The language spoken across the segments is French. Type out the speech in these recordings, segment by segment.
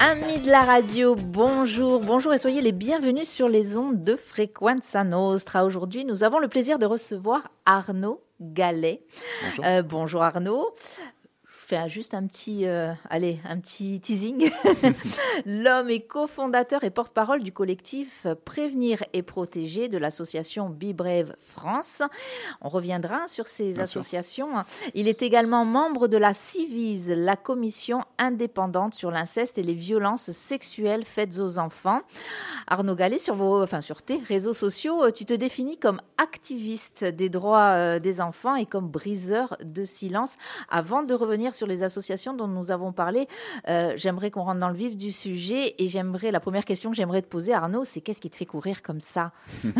Amis de la radio, bonjour, bonjour et soyez les bienvenus sur les ondes de Frequenza Nostra. Aujourd'hui, nous avons le plaisir de recevoir Arnaud Gallet. Bonjour. Euh, bonjour Arnaud. Fais juste un petit, euh, allez, un petit teasing. L'homme est cofondateur et porte-parole du collectif Prévenir et Protéger de l'association Be Brave France. On reviendra sur ces Bien sûr. associations. Il est également membre de la CIVIS, la commission indépendante sur l'inceste et les violences sexuelles faites aux enfants. Arnaud Gallet, sur, vos, enfin, sur tes réseaux sociaux, euh, tu te définis comme activiste des droits euh, des enfants et comme briseur de silence. Avant de revenir sur les associations dont nous avons parlé, euh, j'aimerais qu'on rentre dans le vif du sujet et j'aimerais, la première question que j'aimerais te poser, Arnaud, c'est qu'est-ce qui te fait courir comme ça?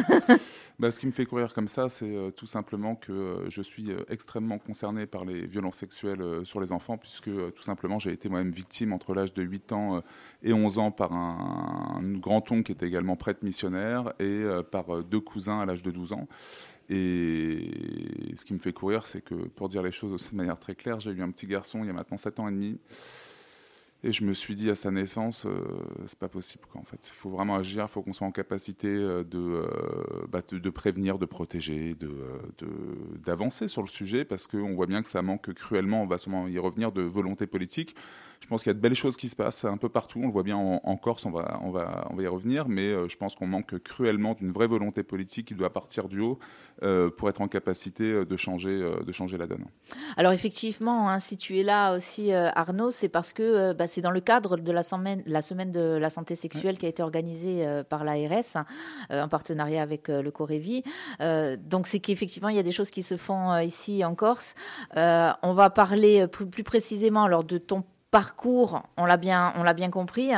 Bah, ce qui me fait courir comme ça, c'est euh, tout simplement que euh, je suis extrêmement concerné par les violences sexuelles sur les enfants, puisque tout simplement j'ai été moi-même victime entre l'âge de 8 ans et 11 ans par un, grand-oncle qui était également prêtre missionnaire et par deux cousins à l'âge de 12 ans. Et ce qui me fait courir, c'est que, pour dire les choses aussi de manière très claire, j'ai eu un petit garçon il y a maintenant 7 ans et demi. Et je me suis dit à sa naissance, euh, c'est pas possible. En fait, il faut vraiment agir. Il faut qu'on soit en capacité euh, de, euh, bah, de, de prévenir, de protéger, de, euh, de- d'avancer sur le sujet, parce qu'on voit bien que ça manque cruellement. On va sûrement y revenir de volonté politique. Je pense qu'il y a de belles choses qui se passent un peu partout. On le voit bien en, en Corse. On va, on va, on va y revenir. Mais euh, je pense qu'on manque cruellement d'une vraie volonté politique qui doit partir du haut euh, pour être en capacité euh, de changer, de changer la donne. Alors effectivement, hein, si tu es là aussi, euh, Arnaud, c'est parce que euh, bah, c'est dans le cadre de la semaine, la semaine de la santé sexuelle qui a été organisée par l'ARS hein, en partenariat avec le Corévi. Donc c'est qu'effectivement, il y a des choses qui se font ici en Corse. On va parler plus, plus précisément alors de ton parcours, on l'a bien, on l'a bien compris.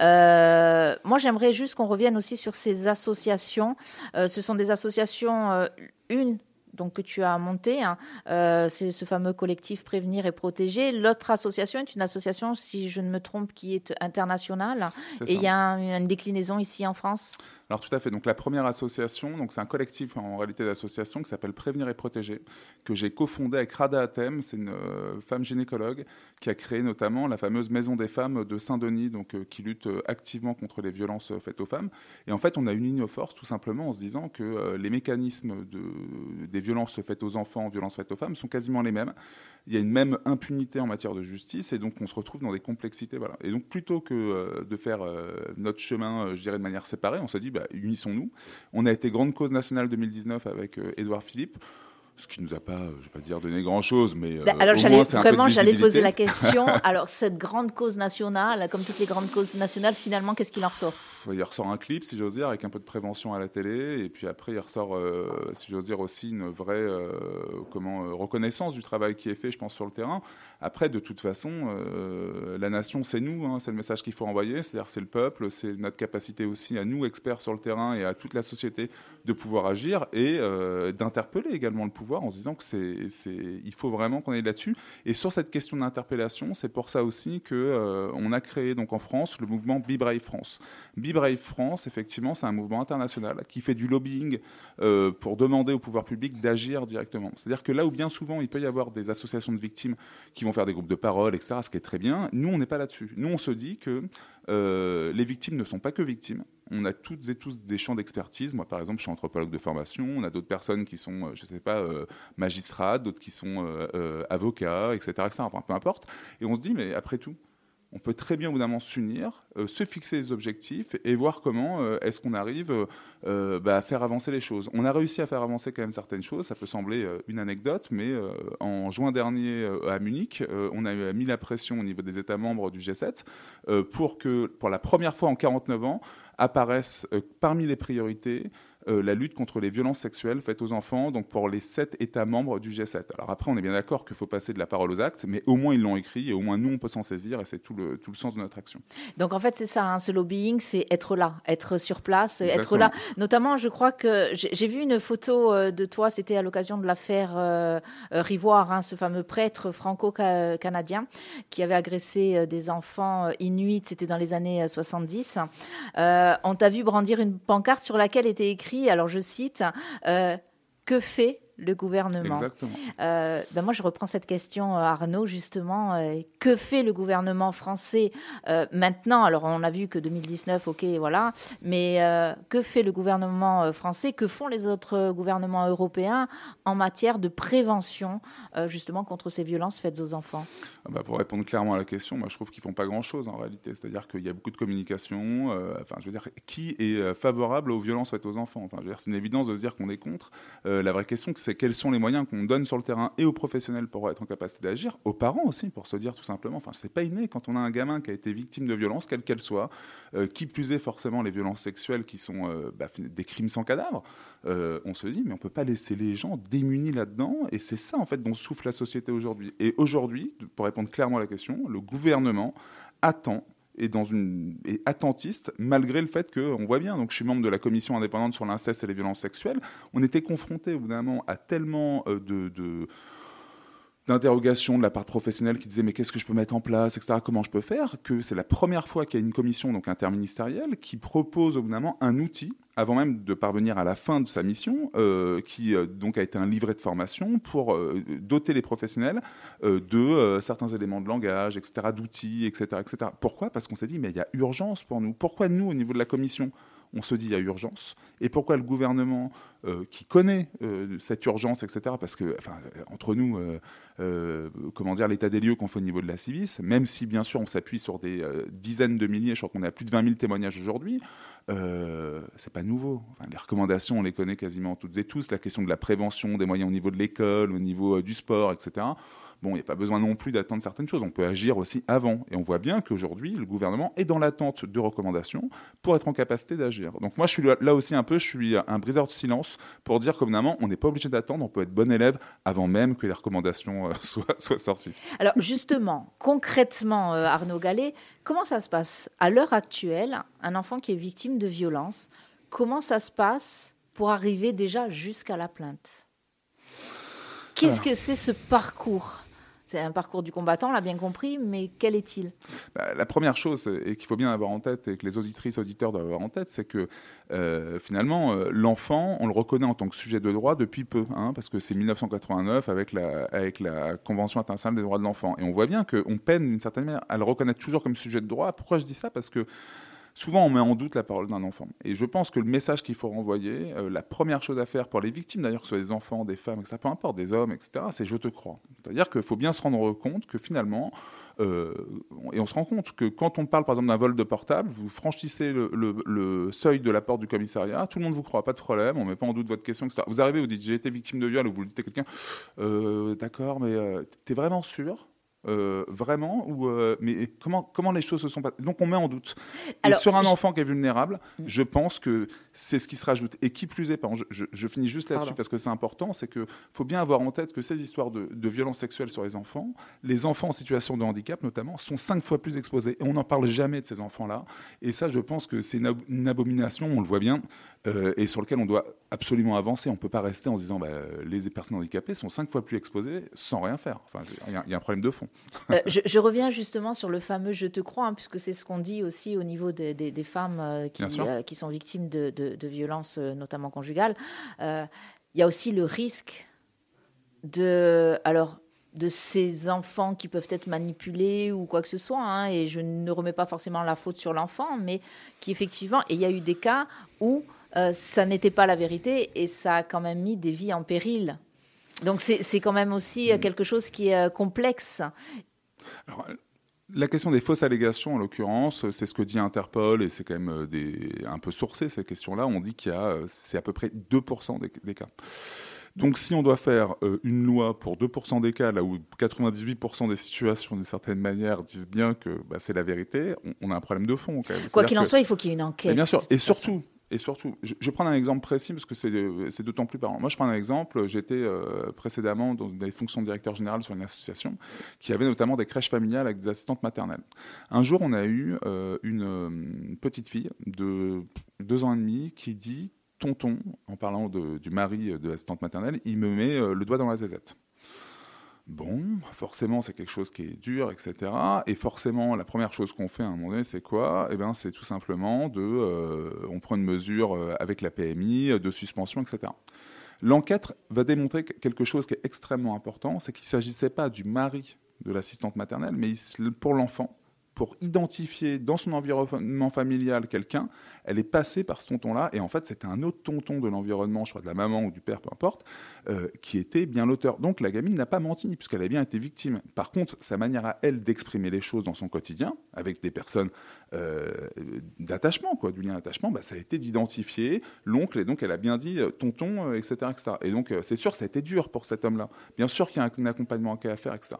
Euh, moi, j'aimerais juste qu'on revienne aussi sur ces associations. Euh, ce sont des associations, euh, une donc que tu as monté, hein, euh, c'est ce fameux collectif Prévenir et Protéger. L'autre association est une association, si je ne me trompe, qui est internationale. Et il y a un- une déclinaison ici en France? Alors tout à fait. Donc la première association, donc c'est un collectif en réalité d'associations qui s'appelle Prévenir et Protéger, que j'ai cofondé avec Rada Atem. C'est une euh, femme gynécologue qui a créé notamment la fameuse Maison des femmes de Saint-Denis, donc euh, qui lutte euh, activement contre les violences faites aux femmes. Et en fait, on a une ligne force tout simplement en se disant que les mécanismes de, des violences faites aux enfants, violences faites aux femmes sont quasiment les mêmes. Il y a une même impunité en matière de justice et donc on se retrouve dans des complexités. Et donc plutôt que de faire notre chemin, je dirais, de manière séparée, on s'est dit, bah, unissons-nous. On a été grande cause nationale 2019 avec euh, Édouard Philippe. Ce qui nous a pas, euh, je vais pas dire donné grand chose, mais euh, Ben, Alors j'allais vraiment, j'allais poser la question. Alors cette grande cause nationale, comme toutes les grandes causes nationales, finalement, qu'est-ce qu'il en ressort? Il ressort un clip, si j'ose dire, avec un peu de prévention à la télé, et puis après il ressort, euh, si j'ose dire aussi, une vraie euh, comment, euh, reconnaissance du travail qui est fait, je pense, sur le terrain. Après, de toute façon, euh, la nation, c'est nous, hein, c'est le message qu'il faut envoyer, c'est-à-dire c'est le peuple, c'est notre capacité aussi à nous, experts sur le terrain, et à toute la société de pouvoir agir, et euh, d'interpeller également le pouvoir en se disant que c'est, il faut vraiment qu'on aille là-dessus. Et sur cette question d'interpellation, c'est pour ça aussi que euh, on a créé donc en France le mouvement Be Brave France. Be Brave France, effectivement, c'est un mouvement international qui fait du lobbying euh, pour demander au pouvoir public d'agir directement. C'est-à-dire que là où bien souvent il peut y avoir des associations de victimes qui vont faire des groupes de parole, etc., ce qui est très bien, nous on n'est pas là-dessus. Nous on se dit que euh, les victimes ne sont pas que victimes. On a toutes et tous des champs d'expertise. Moi, par exemple, je suis anthropologue de formation. On a d'autres personnes qui sont, euh, je ne sais pas, euh, magistrats, d'autres qui sont euh, avocats, etc., etc. Enfin, peu importe. Et on se dit, mais après tout, on peut très bien moment s'unir, euh, se fixer des objectifs et voir comment euh, est-ce qu'on arrive euh, bah, à faire avancer les choses. On a réussi à faire avancer quand même certaines choses. Ça peut sembler une anecdote, mais en juin dernier à Munich, on a mis la pression au niveau des États membres du G7 euh, pour que, pour la première fois en 49 ans, apparaissent parmi les priorités euh, la lutte contre les violences sexuelles faites aux enfants, donc pour les sept États membres du G7. Alors après, on est bien d'accord qu'il faut passer de la parole aux actes, mais au moins ils l'ont écrit et au moins nous, on peut s'en saisir et c'est tout le, tout le sens de notre action. Donc en fait, c'est ça, hein, ce lobbying, c'est être là, être sur place, être Exactement. là. Notamment, je crois que j'ai vu une photo euh, de toi, c'était à l'occasion de l'affaire euh, euh, Rivoire, hein, ce fameux prêtre franco-canadien qui avait agressé euh, des enfants inuits, c'était dans les années euh, 70. Euh, on t'a vu brandir une pancarte sur laquelle était écrit, alors je cite, euh, Que fait le gouvernement. Exactement. Euh, ben moi, je reprends cette question, euh, Arnaud, justement. Euh, que fait le gouvernement français maintenant? Alors, on a vu que 2019, ok, voilà. Mais que fait le gouvernement français? Que font les autres gouvernements européens en matière de prévention, justement, contre ces violences faites aux enfants? Ah bah, Pour répondre clairement à la question, moi, je trouve qu'ils font pas grand-chose en réalité. C'est-à-dire qu'il y a beaucoup de communication. enfin, je veux dire, qui est favorable aux violences faites aux enfants? Enfin, je veux dire, c'est une évidence de se dire qu'on est contre. la vraie question, c'est quels sont les moyens qu'on donne sur le terrain et aux professionnels pour être en capacité d'agir, aux parents aussi, pour se dire tout simplement, enfin, c'est pas inné quand on a un gamin qui a été victime de violences, quelle qu'elle soit, euh, qui plus est forcément les violences sexuelles qui sont euh, bah, des crimes sans cadavre, euh, on se dit, mais on peut pas laisser les gens démunis là-dedans, et c'est ça en fait dont souffle la société aujourd'hui. Et aujourd'hui, pour répondre clairement à la question, le gouvernement attend et dans une attentiste malgré le fait que on voit bien. Donc je suis membre de la commission indépendante sur l'inceste et les violences sexuelles. On était confronté au à tellement euh, de d'interrogation de la part professionnelle qui disait mais qu'est-ce que je peux mettre en place, etc. Comment je peux faire Que c'est la première fois qu'il y a une commission donc interministérielle qui propose au bout d'un moment un outil avant même de parvenir à la fin de sa mission, euh, qui euh, donc a été un livret de formation pour euh, doter les professionnels de certains éléments de langage, etc., d'outils, etc., etc. Pourquoi? Parce qu'on s'est dit mais il y a urgence pour nous. Pourquoi nous au niveau de la commission? On se dit il y a urgence. Et pourquoi le gouvernement, euh, qui connaît euh, cette urgence, etc., parce que, enfin, entre nous, euh, comment dire, l'état des lieux qu'on fait au niveau de la Civis, même si bien sûr on s'appuie sur des dizaines de milliers, je crois qu'on a plus de 20 000 témoignages aujourd'hui, c'est pas nouveau. les recommandations, on les connaît quasiment toutes et tous. La question de la prévention, des moyens au niveau de l'école, au niveau du sport, etc. Bon, il n'y a pas besoin non plus d'attendre certaines choses. On peut agir aussi avant. Et on voit bien qu'aujourd'hui, le gouvernement est dans l'attente de recommandations pour être en capacité d'agir. Donc moi, je suis là aussi un peu, je suis un briseur de silence pour dire qu'évidemment, on n'est pas obligé d'attendre, on peut être bon élève avant même que les recommandations euh, soient, soient sorties. Alors justement, concrètement, euh, Arnaud Gallet, comment ça se passe? À l'heure actuelle, un enfant qui est victime de violence, comment ça se passe pour arriver déjà jusqu'à la plainte? Qu'est-ce que c'est ce parcours? C'est un parcours du combattant, on l'a bien compris, mais quel est-il? Bah, La première chose, et qu'il faut bien avoir en tête, et que les auditrices, auditeurs doivent avoir en tête, c'est que euh, finalement, euh, l'enfant, on le reconnaît en tant que sujet de droit depuis peu, hein, parce que c'est 1989 avec la, avec la Convention internationale des droits de l'enfant. Et on voit bien qu'on peine d'une certaine manière à le reconnaître toujours comme sujet de droit. Pourquoi je dis ça? Parce que souvent on met en doute la parole d'un enfant. Et je pense que le message qu'il faut renvoyer, euh, la première chose à faire pour les victimes, d'ailleurs, que ce soit des enfants, des femmes, ça peu importe, des hommes, etc., c'est je te crois. C'est-à-dire qu'il faut bien se rendre compte que finalement, euh, et on se rend compte que quand on parle par exemple d'un vol de portable, vous franchissez le, seuil de la porte du commissariat, tout le monde vous croit, pas de problème, on met pas en doute votre question, etc. Vous arrivez, vous dites j'ai été victime de viol, ou vous le dites à quelqu'un, euh, d'accord, mais tu es vraiment sûr euh, vraiment ou euh, mais comment comment les choses se sont passées donc on met en doute. Et sur un enfant qui est vulnérable mm. je pense que c'est ce qui se rajoute. Et qui plus est je, je, finis juste là-dessus parce que c'est important c'est que faut bien avoir en tête que ces histoires de, de violences sexuelles sur les enfants les enfants en situation de handicap notamment sont cinq fois plus exposés. Et on n'en parle jamais de ces enfants là et ça je pense que c'est une, abomination on le voit bien euh, et sur lequel on doit absolument avancer on peut pas rester en se disant bah, les personnes handicapées sont cinq fois plus exposées sans rien faire enfin il y, y a un problème de fond euh, je, reviens justement sur le fameux je te crois, hein, puisque c'est ce qu'on dit aussi au niveau des, femmes euh, qui, sont victimes de, violences, notamment conjugales. Il y a aussi le risque de. Alors, de ces enfants qui peuvent être manipulés ou quoi que ce soit, hein, et je ne remets pas forcément la faute sur l'enfant, mais qui effectivement, et il y a eu des cas où ça n'était pas la vérité et ça a quand même mis des vies en péril donc c'est quand même aussi euh, mm. quelque chose qui est euh, complexe. Alors, la question des fausses allégations, en l'occurrence, c'est ce que dit Interpol et c'est quand même euh, des, un peu sourcé ces questions-là. On dit qu'il y a, c'est à peu près 2% des, cas. Donc si on doit faire une loi pour 2% des cas, là où 98% des situations, d'une certaine manière, disent bien que bah, c'est la vérité, on, a un problème de fond. Quoi qu'il en soit, il faut qu'il y ait une enquête. bien sûr, et surtout, et surtout, je, vais prendre un exemple précis parce que c'est d'autant plus parlant. Moi, je prends un exemple. J'étais euh, précédemment dans des fonctions de directeur général sur une association qui avait notamment des crèches familiales avec des assistantes maternelles. Un jour, on a eu euh, une, euh, petite fille de deux ans et demi qui dit Tonton, en parlant du mari de l'assistante maternelle, il me met le doigt dans la zézette. Bon, forcément, c'est quelque chose qui est dur, etc. Et forcément, la première chose qu'on fait à un moment donné, c'est quoi? Eh bien, c'est tout simplement de, euh, on prend une mesure euh, avec la PMI de suspension, etc. L'enquête va démontrer quelque chose qui est extrêmement important, c'est qu'il ne s'agissait pas du mari de l'assistante maternelle, mais pour l'enfant, pour identifier dans son environnement familial quelqu'un, elle est passée par ce tonton-là, et en fait c'était un autre tonton de l'environnement, je crois de la maman ou du père, peu importe, euh, qui était bien l'auteur. Donc la gamine n'a pas menti, puisqu'elle a bien été victime. Par contre, sa manière à elle d'exprimer les choses dans son quotidien, avec des personnes euh, d'attachement, quoi, du lien d'attachement, bah, ça a été d'identifier l'oncle, et donc elle a bien dit euh, tonton, etc., etc. Et donc c'est sûr, ça a été dur pour cet homme-là. Bien sûr qu'il y a un, accompagnement à faire, etc.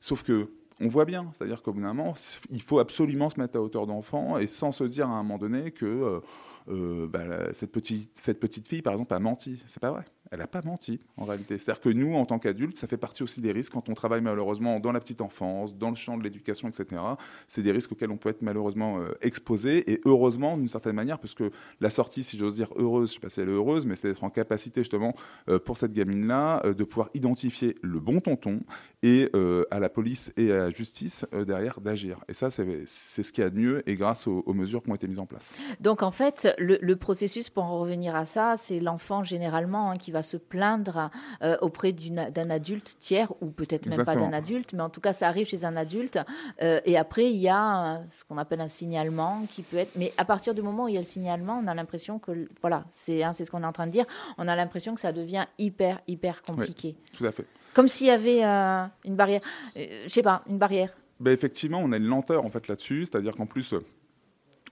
Sauf que on voit bien, c'est-à-dire qu'au bout d'un moment, il faut absolument se mettre à hauteur d'enfant et sans se dire à un moment donné que euh, bah, cette, petite, cette petite fille, par exemple, a menti. C'est pas vrai elle n'a pas menti en réalité. C'est-à-dire que nous, en tant qu'adultes, ça fait partie aussi des risques quand on travaille malheureusement dans la petite enfance, dans le champ de l'éducation, etc. C'est des risques auxquels on peut être malheureusement euh, exposé et heureusement d'une certaine manière, parce que la sortie, si j'ose dire heureuse, je ne sais pas si elle est heureuse, mais c'est d'être en capacité justement euh, pour cette gamine-là de pouvoir identifier le bon tonton et à la police et à la justice derrière d'agir. Et ça, c'est ce qu'il y a de mieux et grâce aux, mesures qui ont été mises en place. Donc en fait, le, processus pour en revenir à ça, c'est l'enfant généralement hein, qui va se plaindre euh, auprès d'un adulte tiers, ou peut-être même pas d'un adulte, mais en tout cas, ça arrive chez un adulte. Euh, et après, il y a ce qu'on appelle un signalement qui peut être. Mais à partir du moment où il y a le signalement, on a l'impression que. Voilà, c'est hein, ce qu'on est en train de dire. On a l'impression que ça devient hyper, hyper compliqué. tout à fait. Comme s'il y avait euh, une barrière. je sais pas, une barrière. Ben effectivement, on a une lenteur en fait là-dessus, c'est-à-dire qu'en plus,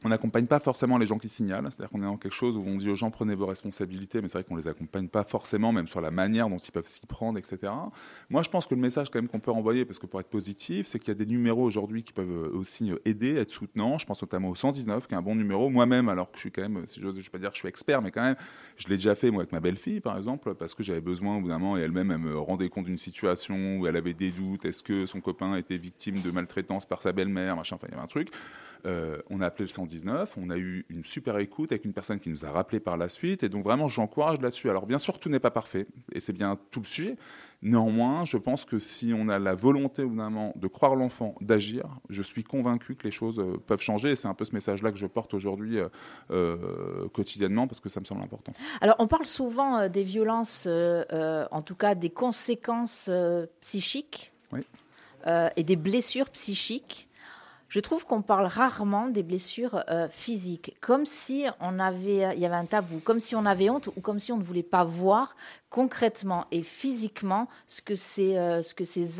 on n'accompagne pas forcément les gens qui signalent, c'est-à-dire qu'on est dans quelque chose où on dit aux gens prenez vos responsabilités, mais c'est vrai qu'on les accompagne pas forcément, même sur la manière dont ils peuvent s'y prendre, etc. Moi, je pense que le message quand même qu'on peut envoyer, parce que pour être positif, c'est qu'il y a des numéros aujourd'hui qui peuvent euh, aussi euh, aider, être soutenants. Je pense notamment au 119, qui est un bon numéro. Moi-même, alors que je suis quand même, si je ne vais pas dire que je suis expert, mais quand même, je l'ai déjà fait moi avec ma belle-fille, par exemple, parce que j'avais besoin, au bout d'un moment, et elle-même, elle me rendait compte d'une situation où elle avait des doutes. Est-ce que son copain était victime de maltraitance par sa belle-mère, machin. Enfin, il y avait un truc. Euh, on a appelé le 119, on a eu une super écoute avec une personne qui nous a rappelé par la suite, et donc vraiment j'encourage là-dessus. Alors bien sûr, tout n'est pas parfait, et c'est bien tout le sujet. Néanmoins, je pense que si on a la volonté évidemment de croire l'enfant, d'agir, je suis convaincu que les choses euh, peuvent changer, et c'est un peu ce message-là que je porte aujourd'hui euh, quotidiennement, parce que ça me semble important. Alors on parle souvent des violences, en tout cas des conséquences psychiques. et des blessures psychiques je trouve qu'on parle rarement des blessures euh, physiques, comme si on avait, il y avait un tabou, comme si on avait honte ou comme si on ne voulait pas voir concrètement et physiquement ce que ces, euh,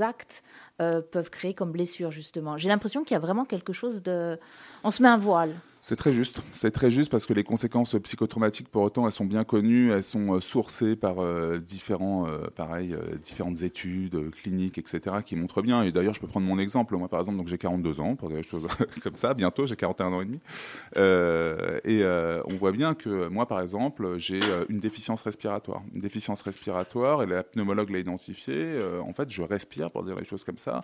actes euh, peuvent créer comme blessure justement. J'ai l'impression qu'il y a vraiment quelque chose de, on se met un voile. C'est très juste. C'est très juste parce que les conséquences psychotraumatiques, pour autant, elles sont bien connues, elles sont euh, sourcées par euh, différents, euh, différentes études cliniques, etc., qui montrent bien. Et d'ailleurs, je peux prendre mon exemple. Moi, par exemple, donc j'ai 42 ans, pour des choses comme ça. Bientôt, j'ai 41 ans et demi. et on voit bien que moi, par exemple, j'ai une déficience respiratoire. Une déficience respiratoire, et la pneumologue l'a identifiée. en fait, je respire, pour dire les choses comme ça,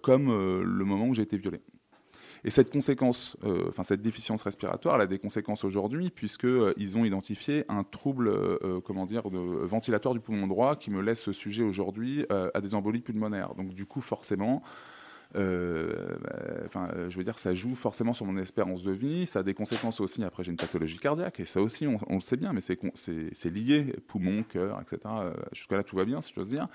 comme le moment où j'ai été violé. Et cette conséquence, euh, enfin cette déficience respiratoire, a des conséquences aujourd'hui puisque euh, ils ont identifié un trouble, euh, comment dire, ventilatoire du poumon droit qui me laisse sujet aujourd'hui à des embolies pulmonaires. Donc du coup, forcément. enfin, je veux dire, ça joue forcément sur mon espérance de vie. Ça a des conséquences aussi. Après, j'ai une pathologie cardiaque et ça aussi, on, on le sait bien, mais c'est lié, poumon, cœur, etc. Jusque-là, tout va bien, si j'ose dire.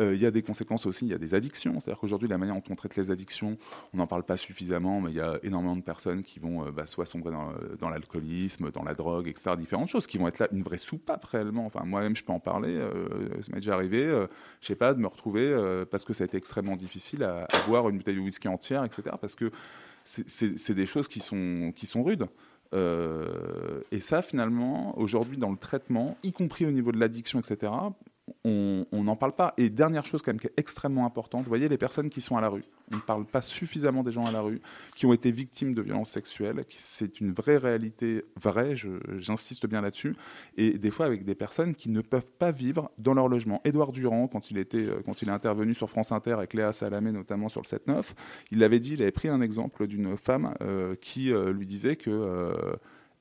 Euh, il y a des conséquences aussi, il y a des addictions. C'est-à-dire qu'aujourd'hui, la manière dont on traite les addictions, on n'en parle pas suffisamment, mais il y a énormément de personnes qui vont euh, bah, soit sombrer dans, l'alcoolisme, dans la drogue, etc. Différentes choses qui vont être là, une vraie soupape réellement. Enfin, moi-même, je peux en parler. Euh, ça m'est déjà arrivé, je sais pas, de me retrouver parce que ça a été extrêmement difficile à, boire une bouteille de whisky entière, etc. Parce que c'est des choses qui sont, qui sont rudes. et ça, finalement, aujourd'hui, dans le traitement, y compris au niveau de l'addiction, etc., on n'en parle pas. Et dernière chose quand même qui est extrêmement importante, vous voyez les personnes qui sont à la rue. On ne parle pas suffisamment des gens à la rue qui ont été victimes de violences sexuelles. C'est une vraie réalité, vraie, j'insiste bien là-dessus. Et des fois avec des personnes qui ne peuvent pas vivre dans leur logement. Édouard Durand, quand il, était, euh, quand il est intervenu sur France Inter avec Léa Salamé notamment sur le 7-9, il avait dit, il avait pris un exemple d'une femme euh, qui euh, lui disait que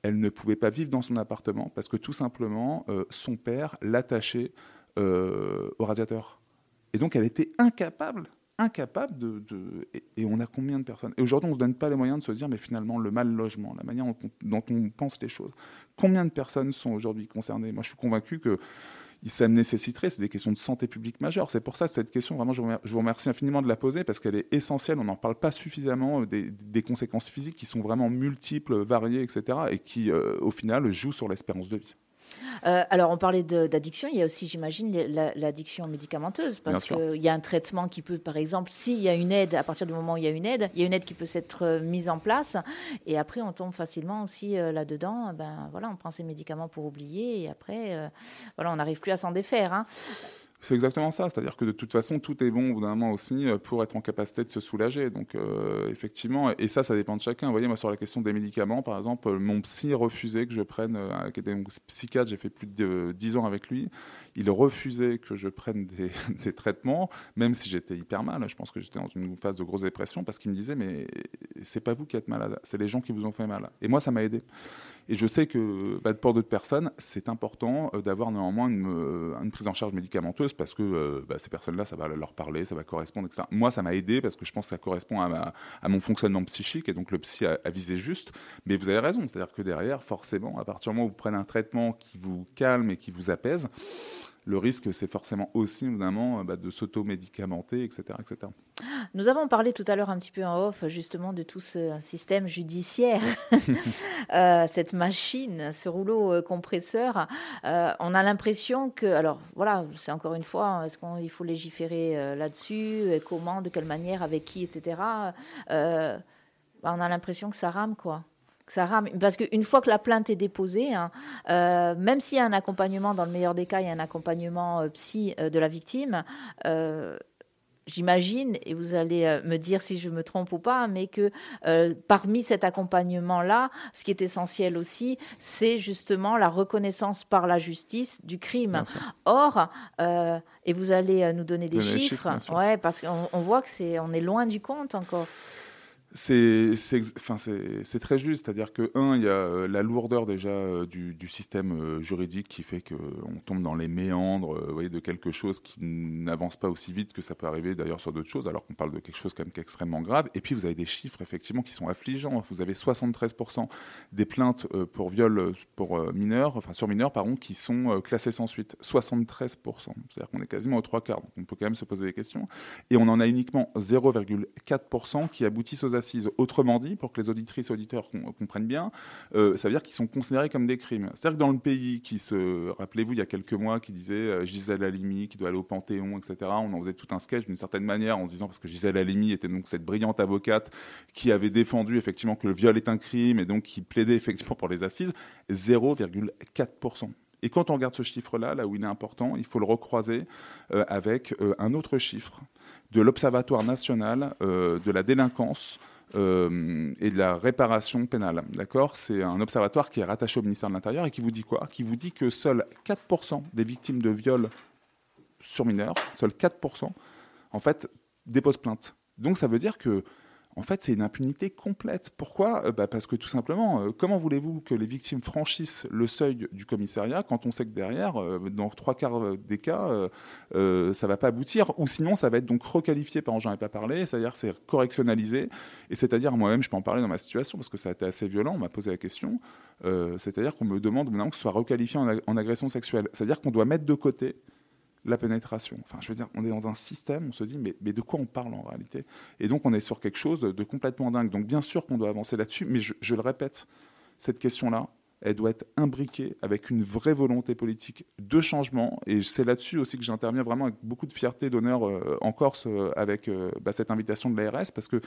elle ne pouvait pas vivre dans son appartement parce que tout simplement son père l'attachait euh, au radiateur. Et donc, elle était incapable, incapable de. et, on a combien de personnes? Et aujourd'hui, on ne se donne pas les moyens de se dire, mais finalement, le mal logement, la manière dont on, pense les choses. Combien de personnes sont aujourd'hui concernées? Moi, je suis convaincu que ça nécessiterait, c'est des questions de santé publique majeures. C'est pour ça cette question, vraiment, je vous remercie infiniment de la poser parce qu'elle est essentielle. On n'en parle pas suffisamment des, conséquences physiques qui sont vraiment multiples, variées, etc. et qui, au final, jouent sur l'espérance de vie. Euh, alors, on parlait d'addiction. Il y a aussi, j'imagine, l'addiction médicamenteuse. Parce qu'il y a un traitement qui peut, par exemple, s'il y a une aide, à partir du moment où il y a une aide, il y a une aide qui peut s'être euh, mise en place. Et après, on tombe facilement aussi euh, là-dedans. Ben, voilà, on prend ses médicaments pour oublier. Et après, voilà, on n'arrive plus à s'en défaire. Hein. C'est exactement ça, c'est-à-dire que de toute façon, tout est bon au bout d'un moment aussi euh, pour être en capacité de se soulager. Donc, euh, effectivement, et ça, ça dépend de chacun. Vous voyez, moi, sur la question des médicaments, par exemple, mon psy refusait que je prenne, euh, qui était un psychiatre, j'ai fait plus de 10 ans avec lui, il refusait que je prenne des, des traitements, même si j'étais hyper mal. Je pense que j'étais dans une phase de grosse dépression parce qu'il me disait, mais c'est pas vous qui êtes malade, c'est les gens qui vous ont fait mal. Et moi, ça m'a aidé. Et je sais que bah, pour d'autres personnes, c'est important euh, d'avoir néanmoins une, euh, une, prise en charge médicamenteuse parce que euh, bah, ces personnes-là, ça va leur parler, ça va correspondre, etc. Moi, ça m'a aidé parce que je pense que ça correspond à, à mon fonctionnement psychique et donc le psy a, a, visé juste. Mais vous avez raison, c'est-à-dire que derrière, forcément, à partir du moment où vous prenez un traitement qui vous calme et qui vous apaise, le risque, c'est forcément aussi évidemment bah, de s'auto-médicamenter, etc., etc. Nous avons parlé tout à l'heure un petit peu en off justement de tout ce système judiciaire, euh, cette machine, ce rouleau euh, compresseur. Euh, on a l'impression que, alors voilà, c'est encore une fois, est-ce qu'il faut légiférer là-dessus, comment, de quelle manière, avec qui, etc. Bah, on a l'impression que ça rame, quoi ça rame. Parce qu'une fois que la plainte est déposée, hein, euh, même s'il y a un accompagnement, dans le meilleur des cas, il y a un accompagnement euh, psy euh, de la victime, j'imagine, et vous allez me dire si je me trompe ou pas, mais que parmi cet accompagnement-là, ce qui est essentiel aussi, c'est justement la reconnaissance par la justice du crime. Or, et vous allez nous donner des chiffres, ouais, parce qu'on voit que c'est, on est loin du compte encore. C'est très juste, c'est-à-dire que, un, il y a euh, la lourdeur déjà euh, du, système euh, juridique qui fait qu'on tombe dans les méandres vous voyez, de quelque chose qui n'avance pas aussi vite que ça peut arriver d'ailleurs sur d'autres choses, alors qu'on parle de quelque chose quand même extrêmement grave. Et puis vous avez des chiffres effectivement qui sont affligeants. Vous avez 73% des plaintes pour viol pour mineurs, enfin sur mineurs, pardon, qui sont classées sans suite. 73%. C'est-à-dire qu'on est quasiment aux trois quarts. On peut quand même se poser des questions. Et on en a uniquement 0,4% qui aboutissent aux Autrement dit, pour que les auditrices et auditeurs comprennent bien, euh, ça veut dire qu'ils sont considérés comme des crimes. C'est-à-dire que dans le pays qui se, rappelez-vous, il y a quelques mois, qui disait euh, Gisèle Halimi qui doit aller au Panthéon, etc. On en faisait tout un sketch d'une certaine manière en se disant parce que Gisèle Halimi était donc cette brillante avocate qui avait défendu effectivement que le viol est un crime et donc qui plaidait effectivement pour les assises, 0,4%. Et quand on regarde ce chiffre-là, là où il est important, il faut le recroiser euh, avec un autre chiffre de l'Observatoire national de la délinquance euh, et de la réparation pénale. D'accord? C'est un observatoire qui est rattaché au ministère de l'Intérieur et qui vous dit quoi? Qui vous dit que seuls 4% des victimes de viol sur mineurs, seuls 4%, en fait, déposent plainte. Donc ça veut dire que en fait, c'est une impunité complète. Pourquoi? Euh, bah, Parce que tout simplement, euh, comment voulez-vous que les victimes franchissent le seuil du commissariat quand on sait que derrière, euh, dans trois quarts des cas, ça ne va pas aboutir Ou sinon, ça va être donc requalifié, par j'en ai pas parlé, c'est-à-dire c'est correctionnalisé. Et c'est-à-dire, moi-même, je peux en parler dans ma situation parce que ça a été assez violent, on m'a posé la question. c'est-à-dire qu'on me demande maintenant que soit requalifié en agression sexuelle. C'est-à-dire qu'on doit mettre de côté la pénétration. Enfin, je veux dire, on est dans un système, on se dit, mais, de quoi on parle en réalité? Et donc, on est sur quelque chose de, complètement dingue. Donc, bien sûr qu'on doit avancer là-dessus, mais je, le répète, cette question-là, elle doit être imbriquée avec une vraie volonté politique de changement. Et c'est là-dessus aussi que j'interviens vraiment avec beaucoup de fierté, d'honneur euh, en Corse, euh, avec euh, bah, cette invitation de l'ARS, parce que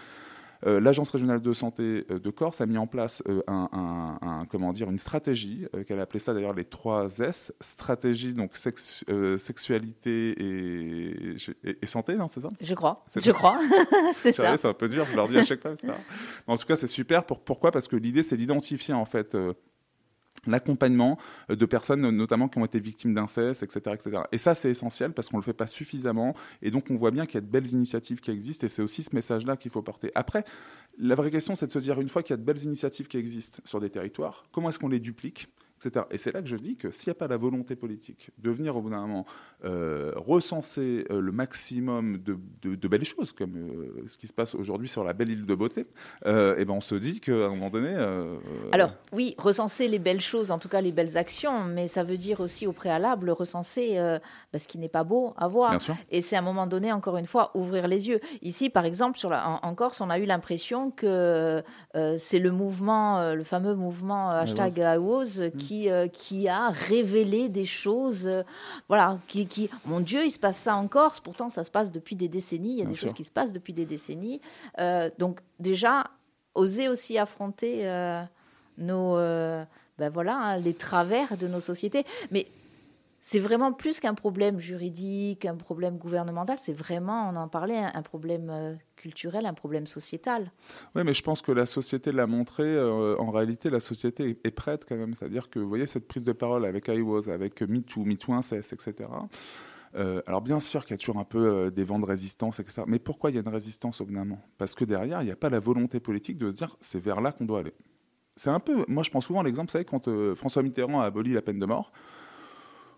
L'Agence régionale de santé euh, de Corse a mis en place euh, un, comment dire, une stratégie, qu'elle a appelée ça d'ailleurs les 3 S, stratégie donc sexualité et, et, santé, non, c'est ça? Je crois, je crois, c'est ça. C'est un peu dur, je leur dis à chaque fois, En tout cas, c'est super. Pour, pourquoi? Parce que l'idée, c'est d'identifier en fait l'accompagnement euh, de personnes notamment qui ont été victimes d'inceste, etc., etc. Et ça, c'est essentiel parce qu'on ne le fait pas suffisamment. Et donc, on voit bien qu'il y a de belles initiatives qui existent et c'est aussi ce message-là qu'il faut porter. Après, la vraie question, c'est de se dire, une fois qu'il y a de belles initiatives qui existent sur des territoires, comment est-ce qu'on les duplique? Etc. Et c'est là que je dis que s'il n'y a pas la volonté politique de venir au bout d'un moment euh, recenser euh, le maximum de, belles choses, comme euh, ce qui se passe aujourd'hui sur la belle île de beauté, et ben on se dit qu'à un moment donné... Alors oui, recenser les belles choses, en tout cas les belles actions, mais ça veut dire aussi au préalable recenser bah, ce qui n'est pas beau à voir. Et c'est à un moment donné, encore une fois, ouvrir les yeux. Ici, par exemple, sur la, en, Corse, on a eu l'impression que c'est le mouvement, le fameux mouvement hashtag mm. qui, qui a révélé des choses, voilà, qui, mon Dieu, il se passe ça en Corse. Pourtant, ça se passe depuis des décennies. Il y a des choses qui se passent depuis des décennies. Euh, donc déjà, oser aussi affronter euh, nos, euh, ben voilà, hein, les travers de nos sociétés. Mais c'est vraiment plus qu'un problème juridique, un problème gouvernemental. C'est vraiment, on en parlait, un, problème culturel, un problème sociétal. Oui, mais je pense que la société l'a montré. en réalité, la société est prête quand même. C'est-à-dire que, vous voyez, cette prise de parole avec I Was, avec MeToo, MeToo Incest, etc. Euh, alors bien sûr qu'il y a toujours un peu euh, des vents de résistance, etc. Mais pourquoi il y a une résistance au Parce que derrière, il n'y a pas la volonté politique de se dire c'est vers là qu'on doit aller. C'est un peu, moi je prends souvent l'exemple, vous savez, quand euh, François Mitterrand a aboli la peine de mort,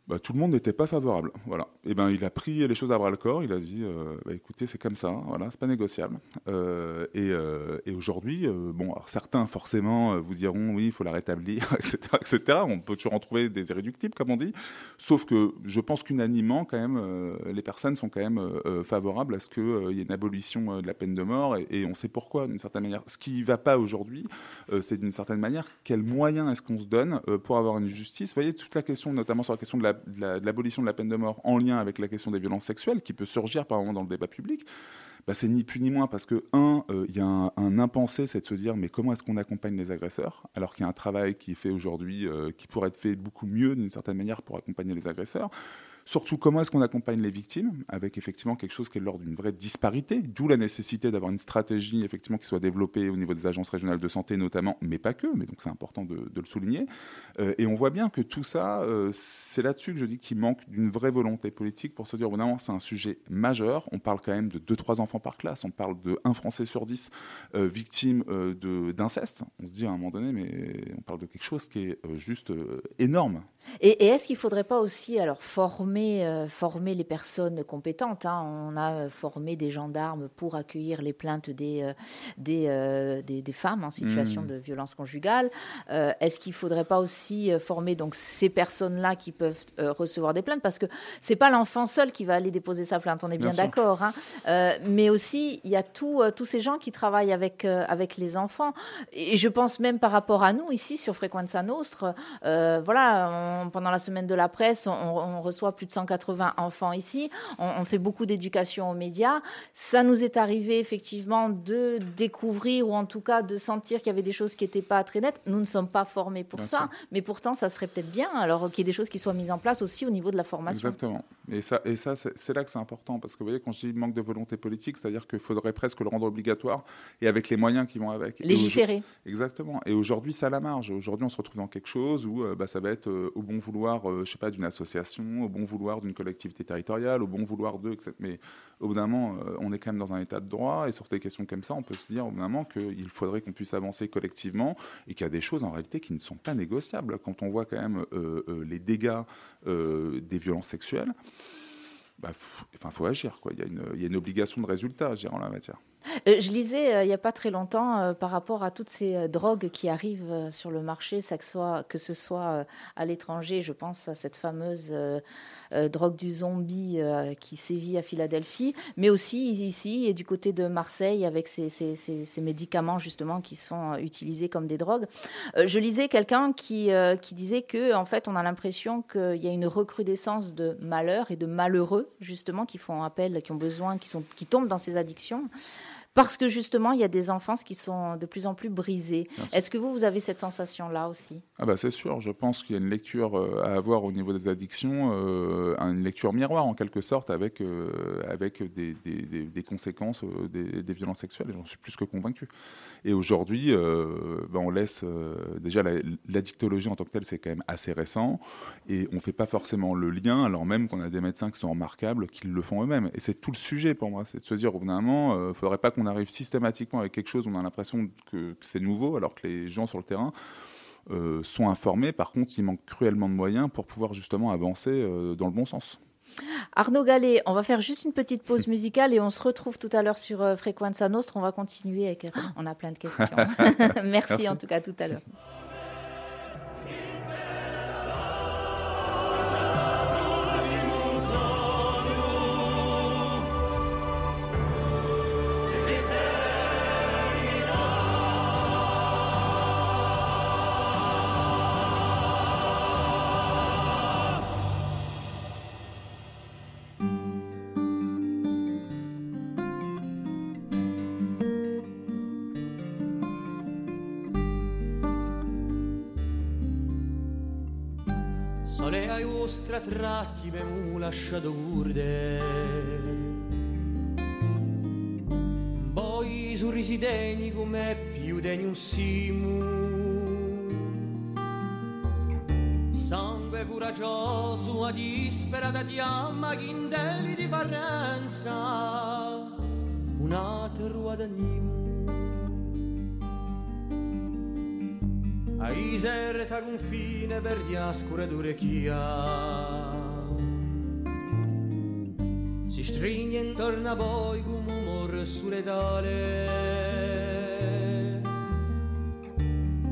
bah, tout le monde n'était pas favorable. Voilà. Et eh ben, il a pris les choses à bras le corps. Il a dit, euh, bah, écoutez, c'est comme ça. Voilà, c'est pas négociable. Euh, et, euh, et aujourd'hui, bon, certains forcément vous diront, oui, il faut la rétablir, etc., etc. On peut toujours en trouver des irréductibles, comme on dit. Sauf que je pense qu'unanimement, quand même, les personnes sont quand même favorables à ce qu'il y ait une abolition de la peine de mort. Et, et on sait pourquoi, d'une certaine manière. Ce qui ne va pas aujourd'hui, c'est d'une certaine manière, quels moyens est-ce qu'on se donne pour avoir une justice? Vous voyez, toute la question, notamment sur la question de la l'abolition de la peine de mort en lien avec la question des violences sexuelles, qui peut surgir par moment dans le débat public, bah, c'est ni plus ni moins parce que, un, euh, il y a un, impensé, c'est de se dire, mais comment est-ce qu'on accompagne les agresseurs Alors qu'il y a un travail qui est fait aujourd'hui, euh, qui pourrait être fait beaucoup mieux d'une certaine manière pour accompagner les agresseurs? Surtout, comment est-ce qu'on accompagne les victimes avec effectivement quelque chose qui est l'ordre d'une vraie disparité, d'où la nécessité d'avoir une stratégie effectivement qui soit développée au niveau des agences régionales de santé notamment, mais pas que, mais donc c'est important de, le souligner. Euh, et on voit bien que tout ça, euh, c'est là-dessus que je dis qu'il manque d'une vraie volonté politique pour se dire, vraiment, c'est un sujet majeur. On parle quand même de 2-3 enfants par classe, on parle de 1 Français sur 10 euh, victimes d'inceste. On se dit à un moment donné, mais on parle de quelque chose qui est juste énorme. Et, et est-ce qu'il ne faudrait pas aussi alors former euh, former, les personnes compétentes. Hein. On a euh, formé des gendarmes pour accueillir les plaintes des, euh, des, des, femmes en situation mmh. de violence conjugale. Est-ce qu'il ne faudrait pas aussi former donc, ces personnes-là qui peuvent recevoir des plaintes? Parce que ce n'est pas l'enfant seul qui va aller déposer sa plainte, on est bien, d'accord. Hein. mais aussi, il y a tous ces gens qui travaillent avec, avec les enfants. Et je pense même par rapport à nous, ici, sur Frequenza Nostre, voilà, pendant la semaine de la presse, on, on reçoit plus de 180 enfants ici. On, fait beaucoup d'éducation aux médias. Ça nous est arrivé effectivement de découvrir ou en tout cas de sentir qu'il y avait des choses qui n'étaient pas très nettes. Nous ne sommes pas formés pour ça, mais pourtant ça serait peut-être bien alors qu'il y ait des choses qui soient mises en place aussi au niveau de la formation. Exactement. Et ça, et ça c'est là que c'est important parce que vous voyez, quand je dis manque de volonté politique, c'est-à-dire qu'il faudrait presque le rendre obligatoire et avec les moyens qui vont avec. Légiférer. Exactement. Et aujourd'hui, ça a la marge. Aujourd'hui, on se retrouve dans quelque chose où euh, bah, ça va être euh, au bon vouloir, euh, je sais pas, d'une association, au bon vouloir vouloir d'une collectivité territoriale, au bon vouloir d'eux, etc. Mais au bout d'un moment, euh, on est quand même dans un état de droit, et sur des questions comme ça, on peut se dire au bout d'un qu'il faudrait qu'on puisse avancer collectivement, et qu'il y a des choses en réalité qui ne sont pas négociables. Quand on voit quand même euh, euh, les dégâts des violences sexuelles, bah, enfin, faut agir. Quoi. Il, y a une, obligation de résultat, à en la matière. Euh, je lisais euh, il n'y a pas très longtemps euh, par rapport à toutes ces drogues qui arrivent sur le marché, que, ce soit à l'étranger, je pense à cette fameuse drogue du zombie qui sévit à Philadelphie, mais aussi ici et du côté de Marseille avec ces, médicaments justement qui sont utilisés comme des drogues. je lisais quelqu'un qui, qui disait que en fait on a l'impression qu'il y a une recrudescence de malheurs et de malheureux justement qui font appel, qui ont besoin, qui, tombent dans ces addictions parce que justement, il y a des enfances qui sont de plus en plus brisées. Est-ce que vous, vous avez cette sensation-là aussi? Ah bah C'est sûr, je pense qu'il y a une lecture euh, à avoir au niveau des addictions, euh, une lecture miroir en quelque sorte avec, euh, avec des, des, des, conséquences des, violences sexuelles, j'en suis plus que convaincu. Et aujourd'hui, bah on laisse déjà la, dictologie en tant que telle, c'est quand même assez récent, et on ne fait pas forcément le lien, alors même qu'on a des médecins qui sont remarquables, qui le font eux-mêmes. Et c'est tout le sujet pour moi, c'est de se dire au bout d'un moment, il ne faudrait pas qu'on arrive systématiquement avec quelque chose, on a l'impression que, c'est nouveau, alors que les gens sur le terrain sont informés. Par contre, il manque cruellement de moyens pour pouvoir justement avancer dans le bon sens. Arnaud Gallet, on va faire juste une petite pause musicale et on se retrouve tout à l'heure sur euh, Frequenza Nostra. On va continuer avec. On a plein de questions. Merci en tout cas, tout à l'heure. Vostra tratti me mu lasciato urde poi sorrisi degni come più degni un simu. Sangue coraggioso a disperata chiama chindeli di parrenza. Una terrua d'animo a iserta confine per gli ascure d'orecchia si stringe intorno a voi come un umor suretale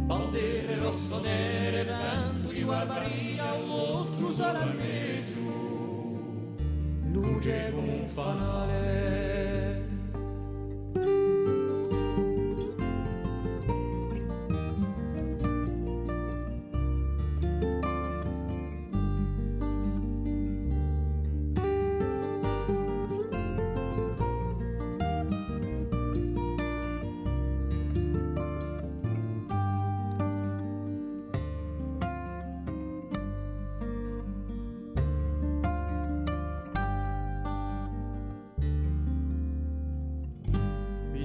bandere rosso nere vento di barbaria un mostro sarà luce come un fanale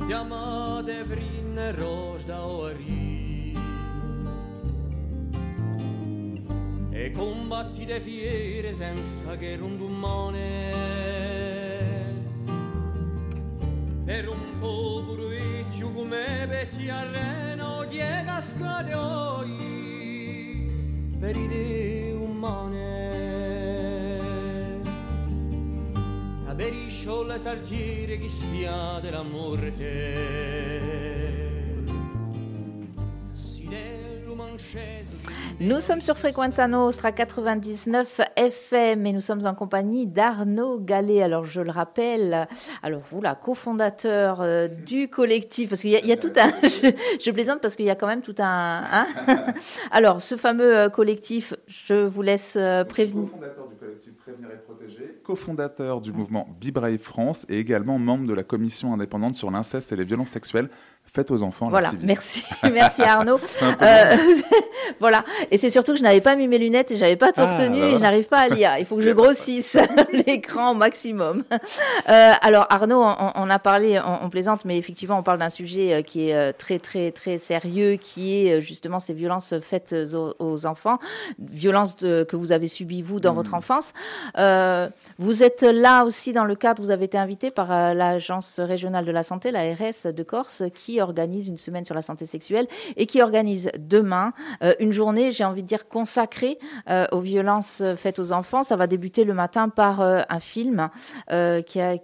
Chiamate vrinne rosta ori. E combattite fiere senza che rondumone Per un polvoro e come petti arreno Diega scate oi Per idee che spiade la morte Nous sommes sur Frequenza Nostra 99 FM et nous sommes en compagnie d'Arnaud Gallet. Alors, je le rappelle, alors vous, la cofondateur euh, du collectif, parce qu'il y, a tout un. Je, plaisante parce qu'il y a quand même tout un. Hein alors, ce fameux euh, collectif, je vous laisse euh, prévenir. Cofondateur du collectif Prévenir et Protéger, cofondateur du mouvement Bibrave France et également membre de la commission indépendante sur l'inceste et les violences sexuelles faites aux enfants. Voilà, merci, merci Arnaud. Euh, voilà, et c'est surtout que je n'avais pas mis mes lunettes et j'avais pas tout ah, retenu bah et je n'arrive pas à lire. Il faut que je grossisse l'écran au maximum. Euh, alors Arnaud, on, a parlé, on, plaisante, mais effectivement on parle d'un sujet euh, qui est très très très sérieux, qui est justement ces violences faites aux, enfants, violences que vous avez subies vous dans votre hmm. enfance. vous êtes là aussi dans le cadre, vous avez été invité par l'agence régionale de la santé, la RS de Corse, qui organise une semaine sur la santé sexuelle et qui organise demain euh, une journée, j'ai envie de dire, consacrée euh, aux violences faites aux enfants. Ça va débuter le matin par euh, un film qui a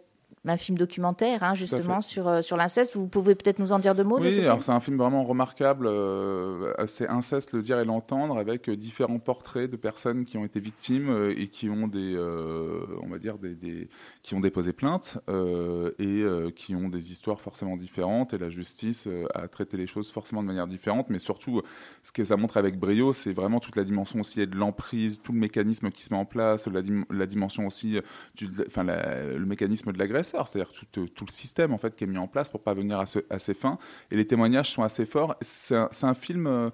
un film documentaire hein, justement sur, euh, sur l'inceste. Vous pouvez peut-être nous en dire deux mots Oui, alors c'est un film vraiment remarquable. Euh, c'est inceste, le dire et l'entendre, avec euh, différents portraits de personnes qui ont été victimes et qui ont des, on va dire des, qui ont déposé plainte et qui ont des histoires forcément différentes. Et la justice a traité les choses forcément de manière différente, mais surtout ce que ça montre avec brio, c'est vraiment toute la dimension aussi de l'emprise, tout le mécanisme qui se met en place, la, la dimension aussi, du, enfin le mécanisme de c'est-à-dire tout, tout, le système en fait qui est mis en place pour parvenir à, ce, à ses fins. Et les témoignages sont assez forts. C'est un, un, film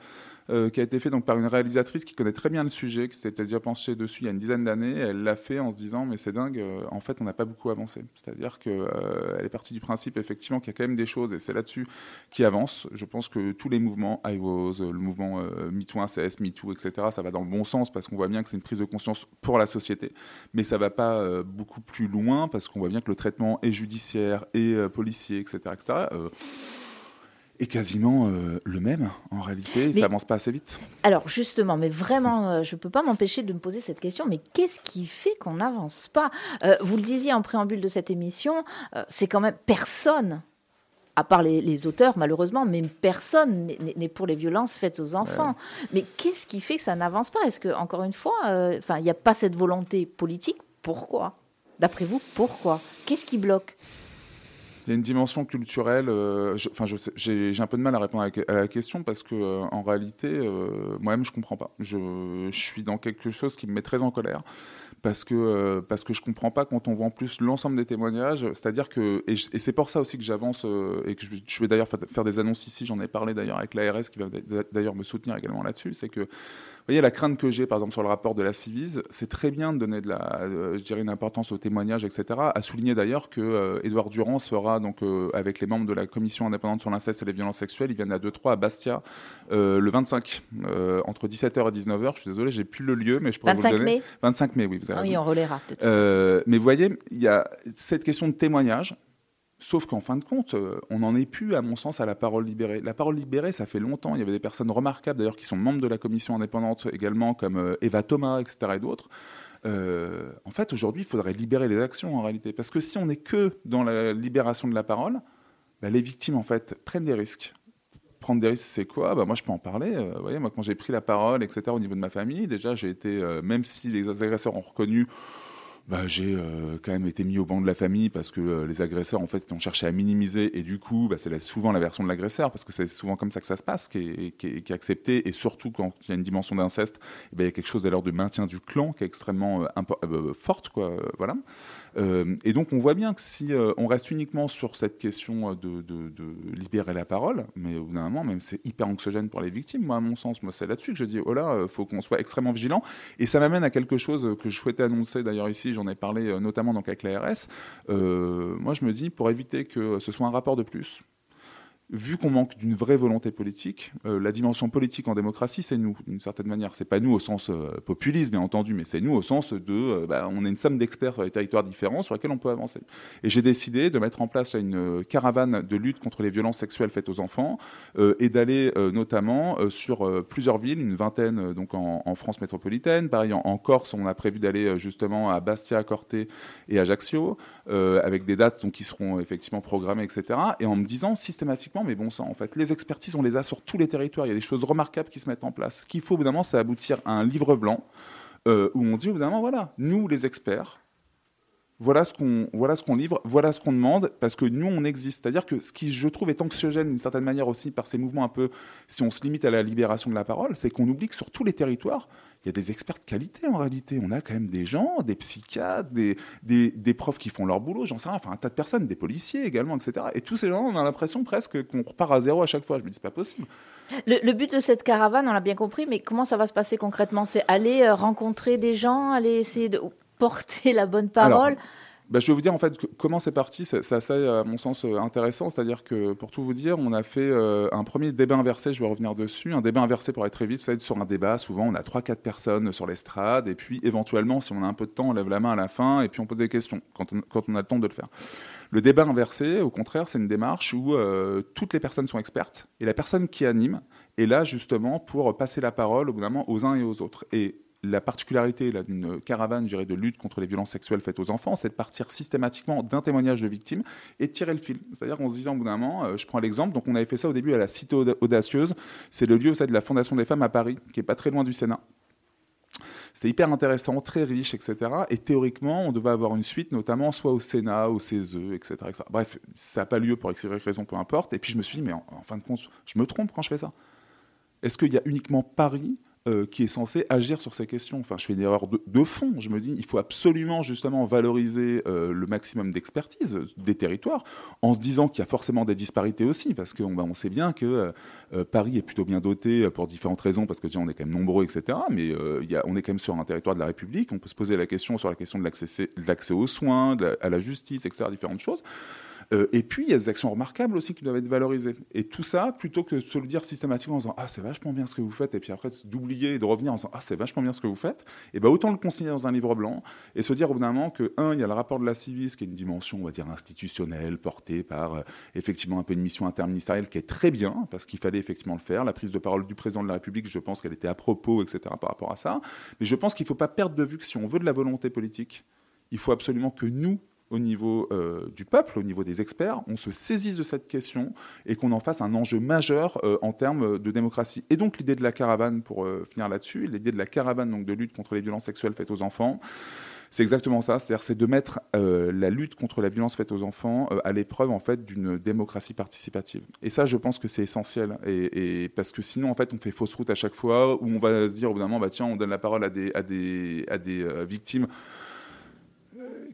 euh, qui a été fait donc par une réalisatrice qui connaît très bien le sujet, qui s'était déjà penchée dessus il y a une dizaine d'années. Elle l'a fait en se disant mais c'est dingue, euh, en fait on n'a pas beaucoup avancé. C'est-à-dire qu'elle euh, est partie du principe effectivement qu'il y a quand même des choses et c'est là-dessus qui avance. Je pense que tous les mouvements, IWOS, le mouvement MeToo, CS, MeToo, etc., ça va dans le bon sens parce qu'on voit bien que c'est une prise de conscience pour la société, mais ça va pas beaucoup plus loin parce qu'on voit bien que le traitement est judiciaire et policier, etc., etc est quasiment le même en réalité. ça avance pas assez vite. Alors justement, mais vraiment, je ne peux pas m'empêcher de me poser cette question. Mais qu'est-ce qui fait qu'on n'avance pas? Vous le disiez en préambule de cette émission, c'est quand même personne à part les, auteurs, malheureusement, mais personne n'est pour les violences faites aux enfants. Mais qu'est-ce qui fait que ça n'avance pas? Est-ce que, encore une fois, euh, enfin, il n'y a pas cette volonté politique? Pourquoi? D'après vous, pourquoi? Qu'est-ce qui bloque? Il y a une dimension culturelle. Euh, enfin, j'ai un peu de mal à répondre à la, question parce que, euh, en réalité, moi-même, je comprends pas. Je, je, suis dans quelque chose qui me met très en colère parce que, euh, parce que je comprends pas quand on voit en plus l'ensemble des témoignages. C'est-à-dire que, et, c'est pour ça aussi que j'avance euh, et que je, vais d'ailleurs faire des annonces ici, j'en ai parlé d'ailleurs avec l'ARS qui va d'ailleurs me soutenir également là-dessus, c'est que vous voyez, la crainte que j'ai, par exemple, sur le rapport de la Civise, c'est très bien de donner de la, euh, je dirais, une importance aux témoignages, etc. À souligner d'ailleurs que euh, Édouard Durand sera, donc, euh, avec les membres de la commission indépendante sur l'inceste et les violences sexuelles, il vient à 2-3 à Bastia, le 25, entre 17h et 19h. Je suis désolé, j'ai plus le lieu, mais je pourrais vous le donner. Mai? 25 mai, oui, vous avez ah Oui, on relaiera. mais vous voyez, il y a cette question de témoignage Sauf qu'en fin de compte, euh, on n'en est plus, à mon sens, à la parole libérée. La parole libérée, ça fait longtemps. Il y avait des personnes remarquables, d'ailleurs, qui sont membres de la commission indépendante également, comme euh, Eva Thomas, etc. et d'autres. Euh, en fait, aujourd'hui, il faudrait libérer les actions, en réalité. Parce que si on n'est que dans la libération de la parole, bah, les victimes, en fait, prennent des risques. Prendre des risques, c'est quoi? Bah, Moi, je peux en parler. vous voyez, moi, quand j'ai pris la parole, etc., au niveau de ma famille, déjà, j'ai été, même si les agresseurs ont reconnu bah, j'ai euh, quand même été mis au banc de la famille parce que euh, les agresseurs en fait ont cherché à minimiser. Et du coup bah, c'est souvent la version de l'agresseur parce que c'est souvent comme ça que ça se passe qui est, qui accepté et surtout quand il y a une dimension d'inceste eh ben, il y a quelque chose de l'ordre de maintien du clan qui est extrêmement euh, forte quoi. Voilà. Et donc on voit bien que si on reste uniquement sur cette question de, libérer la parole, mais au bout d'un moment, même c'est hyper anxiogène pour les victimes, moi à mon sens, moi c'est là-dessus que je dis, oh là, faut qu'on soit extrêmement vigilant. Et ça m'amène à quelque chose que je souhaitais annoncer d'ailleurs ici, j'en ai parlé notamment donc avec l'ARS. moi je me dis, pour éviter que ce soit un rapport de plus, vu qu'on manque d'une vraie volonté politique, euh, la dimension politique en démocratie, c'est nous, d'une certaine manière. C'est pas nous au sens euh, populiste, bien entendu, mais c'est nous au sens de, euh, bah, on est une somme d'experts sur les territoires différents sur lesquels on peut avancer. Et j'ai décidé de mettre en place une caravane de lutte contre les violences sexuelles faites aux enfants et d'aller notamment sur plusieurs villes, une vingtaine donc en, en France métropolitaine. Pareil, en, en, Corse, on a prévu d'aller justement à Bastia, Corté et Ajaccio, avec des dates donc qui seront effectivement programmées, etc. Et en me disant systématiquement mais bon sang, en fait. Les expertises, on les a sur tous les territoires. Il y a des choses remarquables qui se mettent en place. Ce qu'il faut, évidemment, c'est aboutir à un livre blanc euh, où on dit, évidemment, voilà, nous, les experts, voilà ce qu'on voilà livre, voilà ce qu'on demande, parce que nous on existe. C'est-à-dire que ce qui je trouve est anxiogène d'une certaine manière aussi par ces mouvements un peu, si on se limite à la libération de la parole, c'est qu'on oublie que sur tous les territoires, il y a des experts de qualité en réalité. On a quand même des gens, des psychiatres, des, des, profs qui font leur boulot, j'en sais rien, enfin un tas de personnes, des policiers également, etc. Et tous ces gens, on a l'impression presque qu'on repart à zéro à chaque fois. Je me dis, c'est pas possible. Le, but de cette caravane, on l'a bien compris, mais comment ça va se passer concrètement? C'est aller euh, rencontrer des gens, aller essayer de porter la bonne parole bah, je vais vous dire en fait comment c'est parti. C'est assez, à mon sens, euh, intéressant. C'est-à-dire que, pour tout vous dire, on a fait euh, un premier débat inversé. Je vais revenir dessus. Un débat inversé pour être très vite. Vous savez, sur un débat, souvent, on a 3-4 personnes sur l'estrade. Et puis, éventuellement, si on a un peu de temps, on lève la main à la fin. Et puis, on pose des questions quand on, quand on a le temps de le faire. Le débat inversé, au contraire, c'est une démarche où euh, toutes les personnes sont expertes. Et la personne qui anime est là, justement, pour passer la parole, au bout d'un moment, aux uns et aux autres. Et la particularité d'une caravane de lutte contre les violences sexuelles faites aux enfants, c'est de partir systématiquement d'un témoignage de victime et tirer le fil. C'est-à-dire qu'en se disant au bout d'un moment, euh, je prends l'exemple, donc on avait fait ça au début à la Cité Audacieuse, c'est le lieu de la Fondation des femmes à Paris, qui est pas très loin du Sénat. C'était hyper intéressant, très riche, etc. Et théoriquement, on devait avoir une suite, notamment soit au Sénat, au CESE, etc. Bref, ça n'a pas lieu pour X raison, peu importe. Et puis je me suis dit, mais en fin de compte, je me trompe quand je fais ça. Est-ce qu'il y a uniquement Paris euh, qui est censé agir sur ces questions. Enfin, je fais une erreur de, fond. Je me dis, il faut absolument justement valoriser euh, le maximum d'expertise des territoires, en se disant qu'il y a forcément des disparités aussi, parce qu'on bah, sait bien que euh, Paris est plutôt bien doté pour différentes raisons, parce que on est quand même nombreux, etc. Mais on est quand même sur un territoire de la République. On peut se poser la question sur la question de l'accès aux soins, à la justice, etc. Différentes choses. Euh, et puis, il y a des actions remarquables aussi qui doivent être valorisées. Et tout ça, plutôt que de se le dire systématiquement en disant Ah, c'est vachement bien ce que vous faites, et puis après d'oublier et de revenir en disant Ah, c'est vachement bien ce que vous faites, et ben autant le consigner dans un livre blanc et se dire au bout d'un moment que, un, il y a le rapport de la Civis, qui est une dimension, on va dire, institutionnelle, portée par euh, effectivement un peu une mission interministérielle qui est très bien, parce qu'il fallait effectivement le faire. La prise de parole du président de la République, je pense qu'elle était à propos, etc., par rapport à ça. Mais je pense qu'il ne faut pas perdre de vue que si on veut de la volonté politique, il faut absolument que nous, au niveau euh, du peuple, au niveau des experts, on se saisisse de cette question et qu'on en fasse un enjeu majeur euh, en termes de démocratie. Et donc l'idée de la caravane, pour euh, finir là-dessus, l'idée de la caravane donc de lutte contre les violences sexuelles faites aux enfants, c'est exactement ça, c'est-à-dire c'est de mettre la lutte contre la violence faite aux enfants à l'épreuve en fait d'une démocratie participative. Et ça, je pense que c'est essentiel, et, parce que sinon en fait on fait fausse route à chaque fois où on va se dire au bout d'un moment bah tiens on donne la parole à des à des à des victimes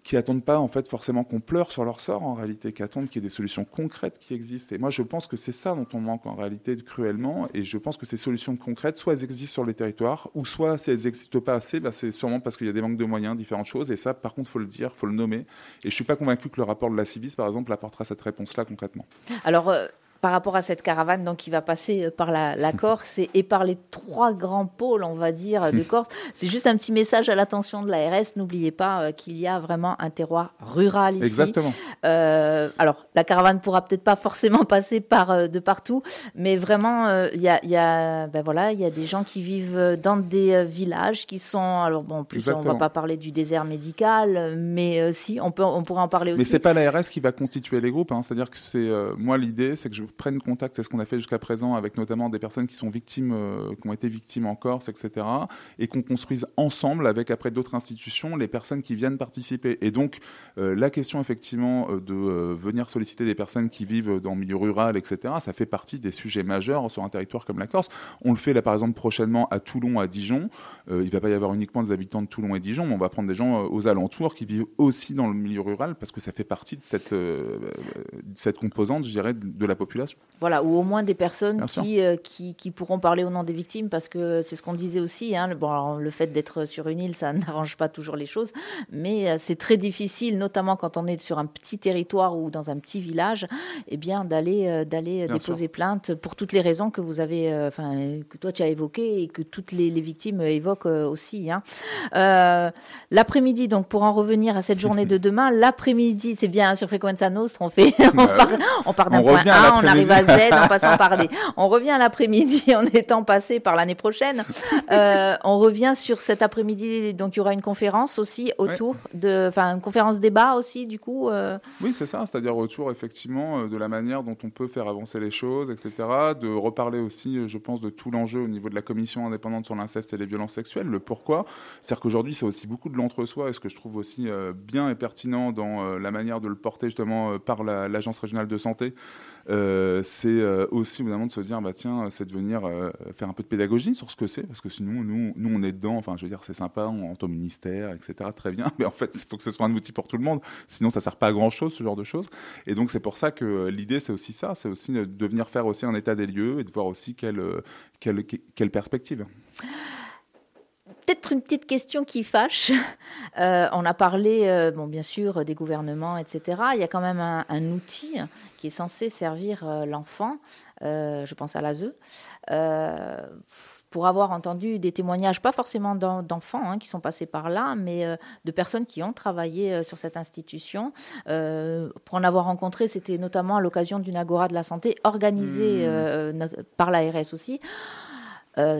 qui attendent pas en fait forcément qu'on pleure sur leur sort en réalité, qui attendent qu'il y ait des solutions concrètes qui existent. Et moi, je pense que c'est ça dont on manque en réalité cruellement. Et je pense que ces solutions concrètes, soit elles existent sur les territoires, ou soit si elles n'existent pas assez, bah, c'est sûrement parce qu'il y a des manques de moyens, différentes choses. Et ça, par contre, faut le dire, faut le nommer. Et je suis pas convaincu que le rapport de la Civis, par exemple, apportera cette réponse-là concrètement. Alors. Par rapport à cette caravane donc, qui va passer euh, par la, Corse et, par les trois grands pôles, on va dire, de Corse. C'est juste un petit message à l'attention de l'ARS. N'oubliez pas euh, qu'il y a vraiment un terroir rural ici. Exactement. Euh, alors, la caravane pourra peut-être pas forcément passer par de partout, mais vraiment, il y a, y, a, ben voilà, y a des gens qui vivent dans des villages qui sont. Alors, bon, en plus, on ne va pas parler du désert médical, mais si, on, peut, on pourrait en parler aussi. Mais c'est pas l'ARS qui va constituer les groupes. Hein. C'est-à-dire que c'est. moi, l'idée, c'est que je prennent contact, c'est ce qu'on a fait jusqu'à présent avec notamment des personnes qui sont victimes, euh, qui ont été victimes en Corse, etc. Et qu'on construise ensemble avec après d'autres institutions les personnes qui viennent participer. Et donc euh, la question effectivement euh, de venir solliciter des personnes qui vivent dans le milieu rural, etc. Ça fait partie des sujets majeurs sur un territoire comme la Corse. On le fait là par exemple prochainement à Toulon, à Dijon. il va pas y avoir uniquement des habitants de Toulon et Dijon, mais on va prendre des gens aux alentours qui vivent aussi dans le milieu rural parce que ça fait partie de cette, cette composante, je dirais, de la population. Voilà, ou au moins des personnes euh, qui, qui, pourront parler au nom des victimes, parce que c'est ce qu'on disait aussi. Hein, bon, le fait d'être sur une île, ça n'arrange pas toujours les choses, mais euh, c'est très difficile, notamment quand on est sur un petit territoire ou dans un petit village, eh bien d'aller euh, d'aller déposer plainte pour toutes les raisons que vous avez, enfin que toi tu as évoquées et que toutes les, victimes évoquent aussi. Hein. l'après-midi, donc pour en revenir à cette journée de demain, l'après-midi, c'est bien hein, sur Frequenza Nostra, on fait, on bah part, on part d'un point A, on arrive à Z en passant par des. On revient l'après-midi en étant passé par l'année prochaine. Euh, on revient sur cet après-midi, donc il y aura une conférence aussi autour de, enfin une conférence débat aussi du coup. Euh. Oui, c'est ça, c'est-à-dire autour effectivement euh, de la manière dont on peut faire avancer les choses, etc. De reparler aussi, je pense, de tout l'enjeu au niveau de la commission indépendante sur l'inceste et les violences sexuelles, le pourquoi. C'est-à-dire qu'aujourd'hui, c'est aussi beaucoup de l'entre-soi, et ce que je trouve aussi bien et pertinent dans la manière de le porter justement par l'agence régionale de santé. Euh, c'est euh, aussi évidemment de se dire bah tiens c'est de venir euh, faire un peu de pédagogie sur ce que c'est parce que sinon nous nous on est dedans. Enfin je veux dire c'est sympa on entre au ministère etc très bien. Mais en fait il faut que ce soit un outil pour tout le monde. Sinon ça sert pas à grand chose ce genre de choses. Et donc c'est pour ça que l'idée c'est aussi ça. C'est aussi de venir faire aussi un état des lieux et de voir aussi quelle quelle, quelle perspective Peut-être une petite question qui fâche. on a parlé, bon, bien sûr, des gouvernements, etc. Il y a quand même un, un outil qui est censé servir euh, l'enfant, euh, je pense à l'ASE, euh, pour avoir entendu des témoignages, pas forcément d'enfants hein, qui sont passés par là, mais de personnes qui ont travaillé sur cette institution. pour en avoir rencontré, c'était notamment à l'occasion d'une agora de la santé organisée mmh. par l'ARS aussi.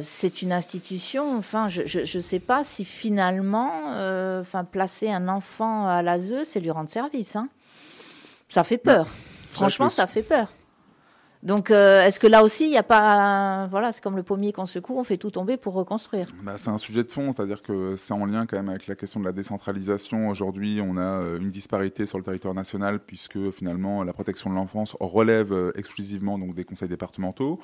C'est une institution, enfin, je ne sais pas si finalement, enfin, placer un enfant à l'ASE, c'est lui rendre service. Hein. Ça fait peur. Franchement, ça fait peur. Donc, euh, est-ce que là aussi, il n'y a pas. Voilà, c'est comme le pommier qu'on secoue, on fait tout tomber pour reconstruire. Bah, c'est un sujet de fond, c'est-à-dire que c'est en lien quand même avec la question de la décentralisation. Aujourd'hui, on a euh, une disparité sur le territoire national, puisque finalement, la protection de l'enfance relève euh, exclusivement donc, des conseils départementaux.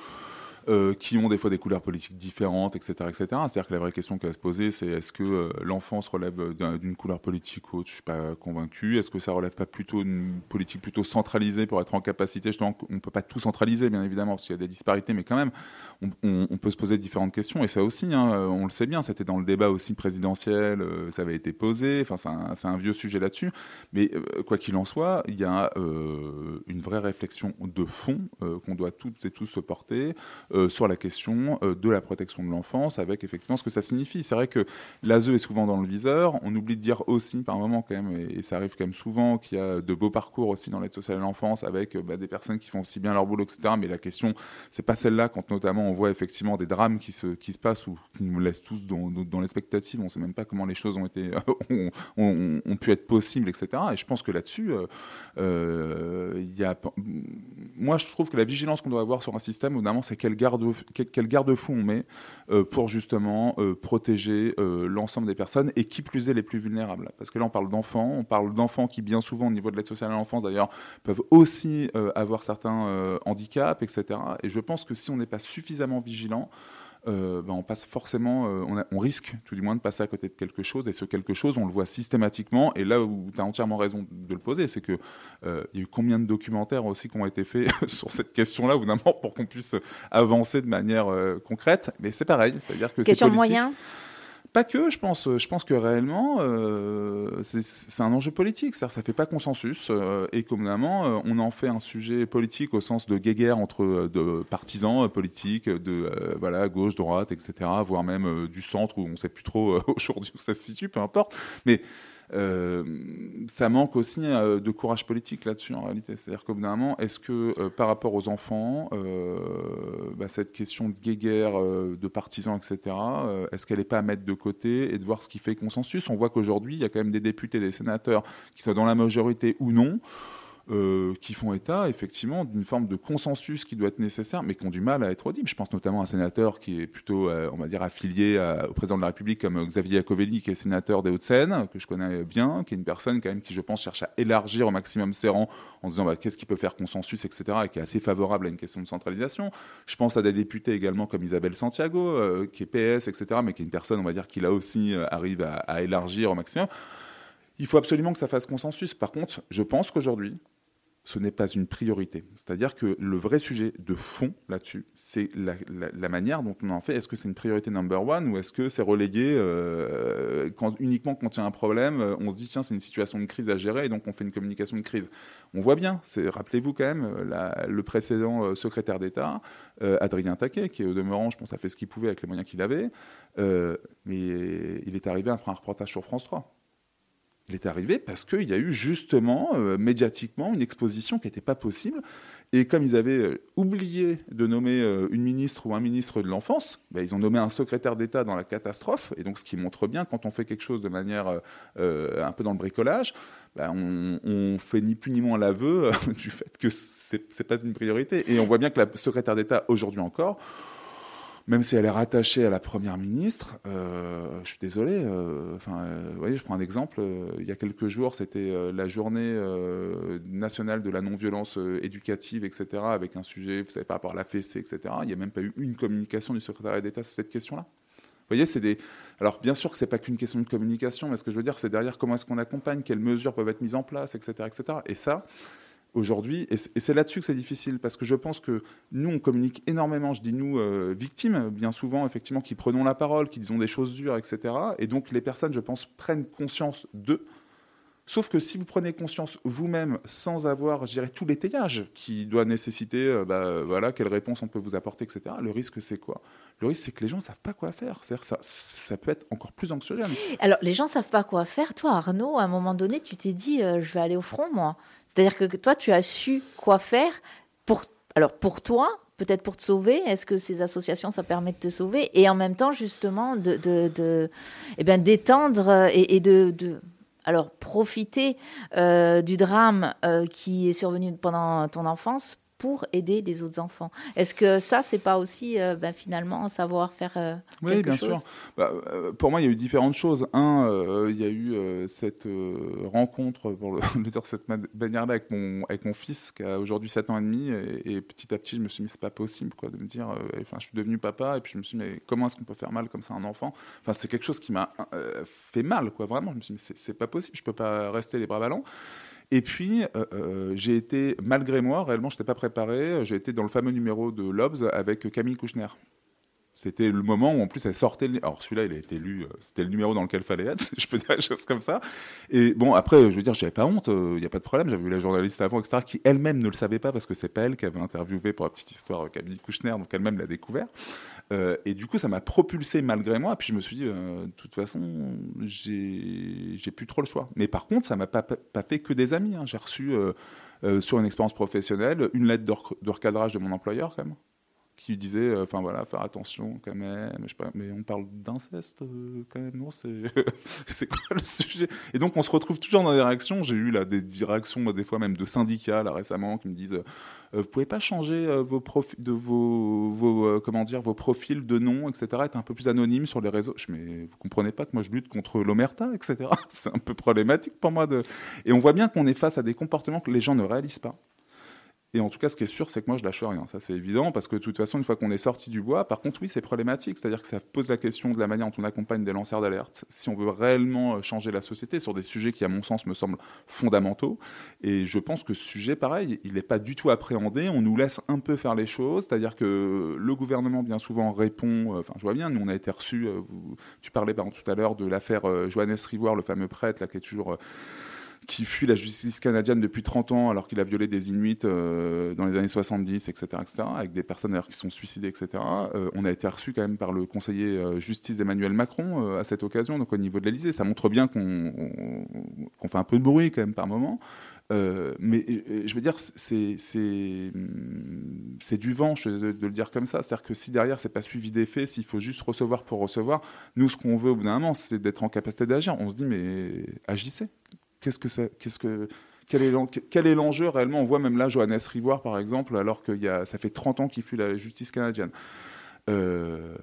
Euh, qui ont des fois des couleurs politiques différentes, etc. etc. C'est-à-dire que la vraie question qui va se poser, c'est est-ce que euh, l'enfance relève d'une couleur politique ou autre? Je suis pas convaincu. Est-ce que ça relève pas plutôt d'une politique plutôt centralisée pour être en capacité? Justement, on ne peut pas tout centraliser, bien évidemment, parce qu'il y a des disparités, mais quand même, on, peut se poser différentes questions. Et ça aussi, hein, on le sait bien, c'était dans le débat aussi présidentiel, ça avait été posé. Enfin, c'est un, vieux sujet là-dessus. Mais quoi qu'il en soit, il y a une vraie réflexion de fond qu'on doit toutes et tous se porter euh, sur la question euh, de la protection de l'enfance, avec effectivement ce que ça signifie. C'est vrai que l'ASE est souvent dans le viseur. On oublie de dire aussi, par moment quand même, et, ça arrive quand même souvent, qu'il y a de beaux parcours aussi dans l'aide sociale à l'enfance, avec euh, bah, des personnes qui font aussi bien leur boulot, etc. Mais la question, c'est pas celle-là quand notamment on voit effectivement des drames qui se, qui se passent ou qui nous laissent tous dans, dans l'expectative. On sait même pas comment les choses ont été, ont, pu être possibles, etc. Et je pense que là-dessus, il y a, moi je trouve que la vigilance qu'on doit avoir sur un système, évidemment, c'est quel garde-fou quel garde on met euh, pour justement euh, protéger euh, l'ensemble des personnes et qui plus est les plus vulnérables. Parce que là, on parle d'enfants, on parle d'enfants qui, bien souvent, au niveau de l'aide sociale à l'enfance, d'ailleurs, peuvent aussi avoir certains handicaps, etc. Et je pense que si on n'est pas suffisamment vigilant, euh, ben, on passe forcément, euh, on, risque tout du moins de passer à côté de quelque chose. Et ce quelque chose, on le voit systématiquement. Et là où tu as entièrement raison de le poser, c'est que euh, y a eu combien de documentaires aussi qui ont été faits sur cette question-là, ou pour qu'on puisse avancer de manière concrète. Mais c'est pareil, c'est-à-dire que question de moyens? Pas que, je pense. Je pense que réellement, euh, c'est un enjeu politique. Ça ne fait pas consensus. Euh, et communément, euh, on en fait un sujet politique au sens de guéguerre entre de partisans politiques, de voilà, gauche, droite, etc., voire même du centre où on ne sait plus trop aujourd'hui où ça se situe, peu importe. Mais euh, ça manque aussi euh, de courage politique là-dessus en réalité. C'est-à-dire qu'au bout d'un moment, est-ce que euh, par rapport aux enfants, bah, cette question de guéguerre, de partisans, etc., est-ce qu'elle n'est pas à mettre de côté et de voir ce qui fait consensus? On voit qu'aujourd'hui, il y a quand même des députés, des sénateurs qui soient dans la majorité ou non. Euh, qui font état effectivement d'une forme de consensus qui doit être nécessaire, mais qui ont du mal à être audibles. Je pense notamment à un sénateur qui est plutôt, euh, on va dire, affilié au président de la République comme Xavier Iacovelli, qui est sénateur des Hauts-de-Seine, que je connais bien, qui est une personne quand même qui, je pense, cherche à élargir au maximum ses rangs en se disant bah, qu'est-ce qui peut faire consensus, etc., et qui est assez favorable à une question de centralisation. Je pense à des députés également comme Isabelle Santiago, euh, qui est PS, etc., mais qui est une personne, on va dire, qui là aussi arrive à élargir au maximum. Il faut absolument que ça fasse consensus. Par contre, je pense qu'aujourd'hui, ce n'est pas une priorité. C'est-à-dire que le vrai sujet de fond là-dessus, c'est la, manière dont on en fait. Est-ce que c'est une priorité number one ou est-ce que c'est relayé euh, uniquement quand il y a un problème, euh, on se dit tiens c'est une situation de crise à gérer et donc on fait une communication de crise. On voit bien, rappelez-vous quand même euh, le précédent secrétaire d'État, Adrien Taquet, qui au demeurant, je pense, a fait ce qu'il pouvait avec les moyens qu'il avait, mais il est arrivé après un reportage sur France 3. Il est arrivé parce qu'il y a eu justement, euh, médiatiquement, une exposition qui n'était pas possible. Et comme ils avaient euh, oublié de nommer euh, une ministre ou un ministre de l'enfance, ben, ils ont nommé un secrétaire d'État dans la catastrophe. Et donc, ce qui montre bien, quand on fait quelque chose de manière un peu dans le bricolage, ben, on, fait ni plus ni moins l'aveu du fait que ce n'est pas une priorité. Et on voit bien que la secrétaire d'État, aujourd'hui encore, même si elle est rattachée à la première ministre, euh, je suis désolé. Euh, enfin, euh, vous voyez, je prends un exemple. il y a quelques jours, c'était la journée nationale de la non-violence éducative, etc., avec un sujet, vous savez, par rapport à la fessée, etc. Il n'y a même pas eu une communication du secrétaire d'État sur cette question-là. Vous voyez, c'est des. Alors, bien sûr que c'est pas qu'une question de communication, mais ce que je veux dire, c'est derrière comment est-ce qu'on accompagne, quelles mesures peuvent être mises en place, etc., etc. Et ça, aujourd'hui, et c'est là-dessus que c'est difficile, parce que je pense que nous, on communique énormément, je dis nous, euh, victimes, bien souvent, effectivement, qui prenons la parole, qui disons des choses dures, etc. Et donc, les personnes, je pense, prennent conscience d'eux. Sauf que si vous prenez conscience vous-même sans avoir, je dirais, tout l'étayage qui doit nécessiter, euh, bah, voilà, quelle réponse on peut vous apporter, etc., le risque, c'est quoi? Le risque, c'est que les gens ne savent pas quoi faire. C'est-à-dire ça, ça peut être encore plus anxiogène. Alors, les gens ne savent pas quoi faire. Toi, Arnaud, à un moment donné, tu t'es dit, euh, je vais aller au front, moi. C'est-à-dire que toi, tu as su quoi faire pour, alors, pour toi, peut-être pour te sauver Est-ce que ces associations, ça permet de te sauver? Et en même temps, justement, de, de, eh bien, d'étendre euh, et, de, de alors profiter euh, du drame euh, qui est survenu pendant ton enfance pour aider les autres enfants. Est-ce que ça, c'est pas aussi euh, ben, finalement savoir faire euh, Oui, bien sûr. Bah, euh, pour moi, il y a eu différentes choses. Un, il y a eu cette rencontre, pour le, dire cette manière-là, avec mon, avec mon fils qui a aujourd'hui 7 ans et demi. Et, petit à petit, je me suis dit, c'est pas possible quoi, de me dire, enfin, je suis devenu papa. Et puis je me suis dit, mais comment est-ce qu'on peut faire mal comme ça à un enfant? Enfin, c'est quelque chose qui m'a fait mal, quoi, vraiment. Je me suis dit, c'est pas possible, je peux pas rester les bras ballants. Et puis, euh, euh, j'ai été, malgré moi, réellement, je n'étais pas préparé, j'ai été dans le fameux numéro de Lobs avec Camille Kouchner. C'était le moment où en plus elle sortait. Le... Alors celui-là, il a été lu. Euh, c'était le numéro dans lequel fallait être. Je peux dire des choses comme ça. Et bon, après, je veux dire, j'avais pas honte. Il n'y a pas de problème. J'avais vu la journaliste avant, etc., qui elle-même ne le savait pas parce que c'est pas elle qui avait interviewé pour la petite histoire Camille Kouchner, donc elle-même l'a découvert. Euh, et du coup, ça m'a propulsé malgré moi. Puis je me suis dit, euh, de toute façon, j'ai plus trop le choix. Mais par contre, ça m'a pas, pas, fait que des amis. Hein. J'ai reçu, euh, sur une expérience professionnelle, une lettre de recadrage de mon employeur, quand même qui disait, euh, enfin voilà, faire attention quand même. Mais on parle d'inceste euh, quand même, non C'est quoi le sujet? Et donc on se retrouve toujours dans des réactions. J'ai eu là des directions, des fois même de syndicats là récemment, qui me disent, euh, vous pouvez pas changer vos profils, de vos, vos comment dire, vos profils de nom, etc. Être un peu plus anonyme sur les réseaux? Je mais vous comprenez pas que moi je lutte contre l'omerta, etc. C'est un peu problématique pour moi de. Et on voit bien qu'on est face à des comportements que les gens ne réalisent pas et en tout cas, ce qui est sûr, c'est que moi, je lâche rien. Ça, c'est évident, parce que de toute façon, une fois qu'on est sorti du bois, par contre, oui, c'est problématique. C'est-à-dire que ça pose la question de la manière dont on accompagne des lanceurs d'alerte. Si on veut réellement euh, changer la société sur des sujets qui, à mon sens, me semblent fondamentaux. Et je pense que ce sujet, pareil, il n'est pas du tout appréhendé. On nous laisse un peu faire les choses. C'est-à-dire que le gouvernement, bien souvent, répond. Euh, enfin, je vois bien, nous, on a été reçus. Euh, tu parlais, par exemple, tout à l'heure de l'affaire Johannes Rivoire, le fameux prêtre, là, qui est toujours qui fuit la justice canadienne depuis 30 ans alors qu'il a violé des Inuits euh, dans les années 70, etc., etc., avec des personnes qui sont suicidées, etc. Euh, on a été reçu quand même par le conseiller euh, justice Emmanuel Macron à cette occasion, donc au niveau de l'Elysée. Ça montre bien qu'on fait un peu de bruit quand même par moment. mais je veux dire, c'est du vent de, de, le dire comme ça. C'est-à-dire que si derrière, c'est pas suivi des faits, s'il faut juste recevoir pour recevoir, nous, ce qu'on veut au bout d'un moment, c'est d'être en capacité d'agir. On se dit, mais agissez qu'est-ce que qu'est-ce que quel est l'enjeu réellement? On voit même là Johannes Rivoire, par exemple, alors que ça fait 30 ans qu'il fuit la justice canadienne. Euh,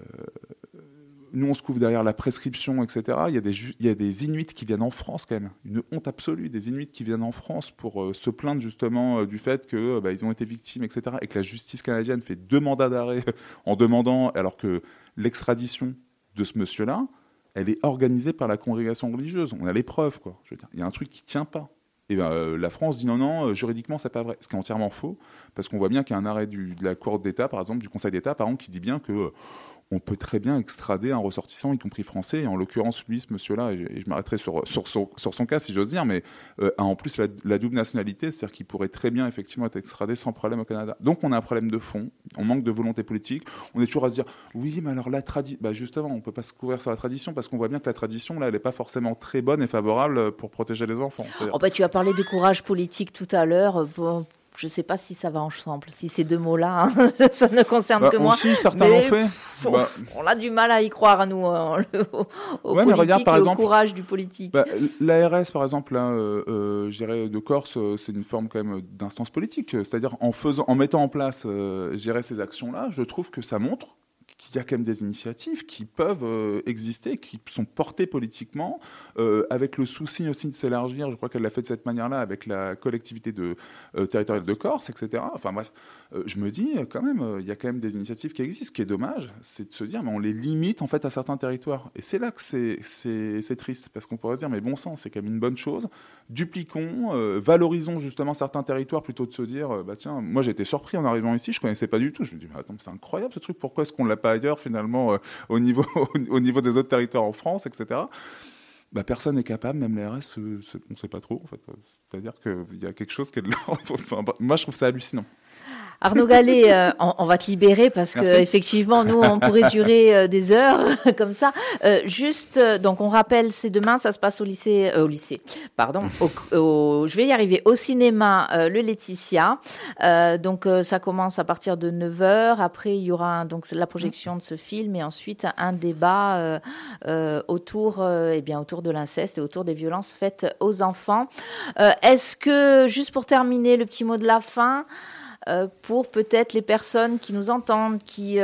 nous, on se couvre derrière la prescription, etc. Il y, a des, il y a des Inuits qui viennent en France, quand même. Une honte absolue. Des Inuits qui viennent en France pour euh, se plaindre justement euh, du fait qu'ils bah, ont été victimes, etc. Et que la justice canadienne fait deux mandats d'arrêt en demandant, alors que l'extradition de ce monsieur-là, elle est organisée par la congrégation religieuse. On a les preuves, quoi. Il y a un truc qui tient pas. Et ben, euh, la France dit non, non, euh, juridiquement, c'est pas vrai. Ce qui est entièrement faux, parce qu'on voit bien qu'il y a un arrêt de la Cour d'État, par exemple, du Conseil d'État, par exemple, qui dit bien que euh, on peut très bien extrader un ressortissant, y compris français. Et en l'occurrence, lui, ce monsieur-là, et je, m'arrêterai sur, sur, son cas, si j'ose dire, mais euh, a en plus la, double nationalité, c'est-à-dire qu'il pourrait très bien effectivement être extradé sans problème au Canada. Donc on a un problème de fond, on manque de volonté politique. On est toujours à se dire, oui, mais alors la tradition, bah justement, on ne peut pas se couvrir sur la tradition parce qu'on voit bien que la tradition, là, elle n'est pas forcément très bonne et favorable pour protéger les enfants. Oh bah, tu as parlé du courage politique tout à l'heure. Je ne sais pas si ça va ensemble, si ces deux mots-là, hein, ça ne concerne bah, que moi. Aussi, certains l'ont fait. Bah. On a du mal à y croire, à nous, hein, au, politique par et au courage du politique. Bah, L'ARS, par exemple, euh, euh, je dirais de Corse, euh, c'est une forme quand même d'instance politique. C'est-à-dire en, faisant, en mettant en place, euh, ces actions-là, je trouve que ça montre qu'il y a quand même des initiatives qui peuvent euh, exister, qui sont portées politiquement, euh, avec le souci aussi de s'élargir. Je crois qu'elle l'a fait de cette manière-là avec la collectivité euh, territoriale de Corse, etc. Enfin bref, je me dis quand même, il y a quand même des initiatives qui existent. Ce qui est dommage, c'est de se dire, mais on les limite en fait à certains territoires. Et c'est là que c'est triste, parce qu'on pourrait se dire, mais bon sang, c'est quand même une bonne chose. Dupliquons, valorisons justement certains territoires plutôt de se dire, bah tiens, moi été surpris en arrivant ici, je connaissais pas du tout. Je me dis, mais attends, c'est incroyable ce truc, pourquoi est-ce qu'on l'a pas ailleurs finalement euh, au, niveau, au niveau des autres territoires en France, etc. Bah, personne n'est capable, même les RS, on ne sait pas trop. En fait. C'est-à-dire qu'il y a quelque chose qui est de l'ordre. moi, je trouve ça hallucinant. Arnaud Gallet, euh, on, va te libérer parce que effectivement, nous, on pourrait durer euh, des heures comme ça. Euh, juste, donc, on rappelle, c'est demain, ça se passe au lycée, au lycée, pardon, au, je vais y arriver, au cinéma, le Laetitia. donc, ça commence à partir de 9 h Après, il y aura donc la projection de ce film et ensuite un débat autour, eh bien, autour de l'inceste et autour des violences faites aux enfants. Est-ce que, juste pour terminer, le petit mot de la fin. Pour peut-être les personnes qui nous entendent, qui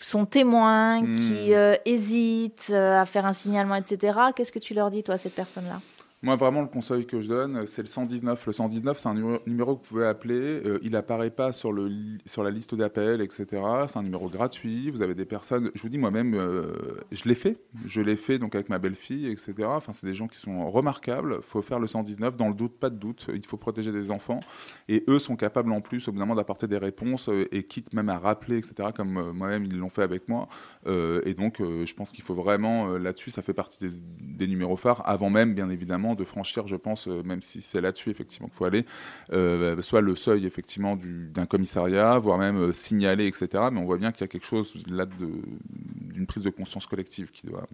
sont témoins, qui hmm. hésitent à faire un signalement, etc. Qu'est-ce que tu leur dis, toi, à cette personne-là? Moi, vraiment, le conseil que je donne, c'est le 119. Le 119, c'est un numéro que vous pouvez appeler. Euh, il n'apparaît pas sur, le, sur la liste d'appels, etc. C'est un numéro gratuit. Vous avez des personnes. Je vous dis, moi-même, euh, je l'ai fait. Je l'ai fait donc avec ma belle-fille, etc. Enfin, c'est des gens qui sont remarquables. Il faut faire le 119. Dans le doute, pas de doute. Il faut protéger des enfants. Et eux sont capables, en plus, au d'apporter des réponses euh, et quitte même à rappeler, etc. Comme moi-même, ils l'ont fait avec moi. et donc, je pense qu'il faut vraiment, là-dessus, ça fait partie des numéros phares, avant même, bien évidemment, de franchir, je pense, euh, même si c'est là-dessus effectivement qu'il faut aller, euh, soit le seuil effectivement d'un commissariat, voire même euh, signaler, etc. Mais on voit bien qu'il y a quelque chose là d'une prise de conscience collective qui doit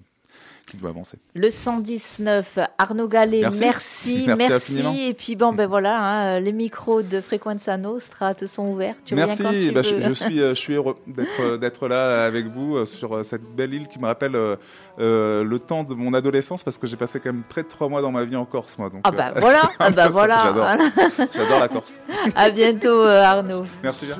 qui doit avancer. Le 119, Arnaud Gallet, merci, merci. Et puis bon, ben voilà, hein, les micros de Frequenza Nostra te sont ouverts. Tu merci, tu bah, je, suis, je suis heureux d'être là avec vous sur cette belle île qui me rappelle euh, le temps de mon adolescence parce que j'ai passé quand même près de trois mois dans ma vie en Corse, moi. Donc, ah bah euh, voilà, ah bah voilà. J'adore la Corse. à bientôt, euh, Arnaud. Merci bien.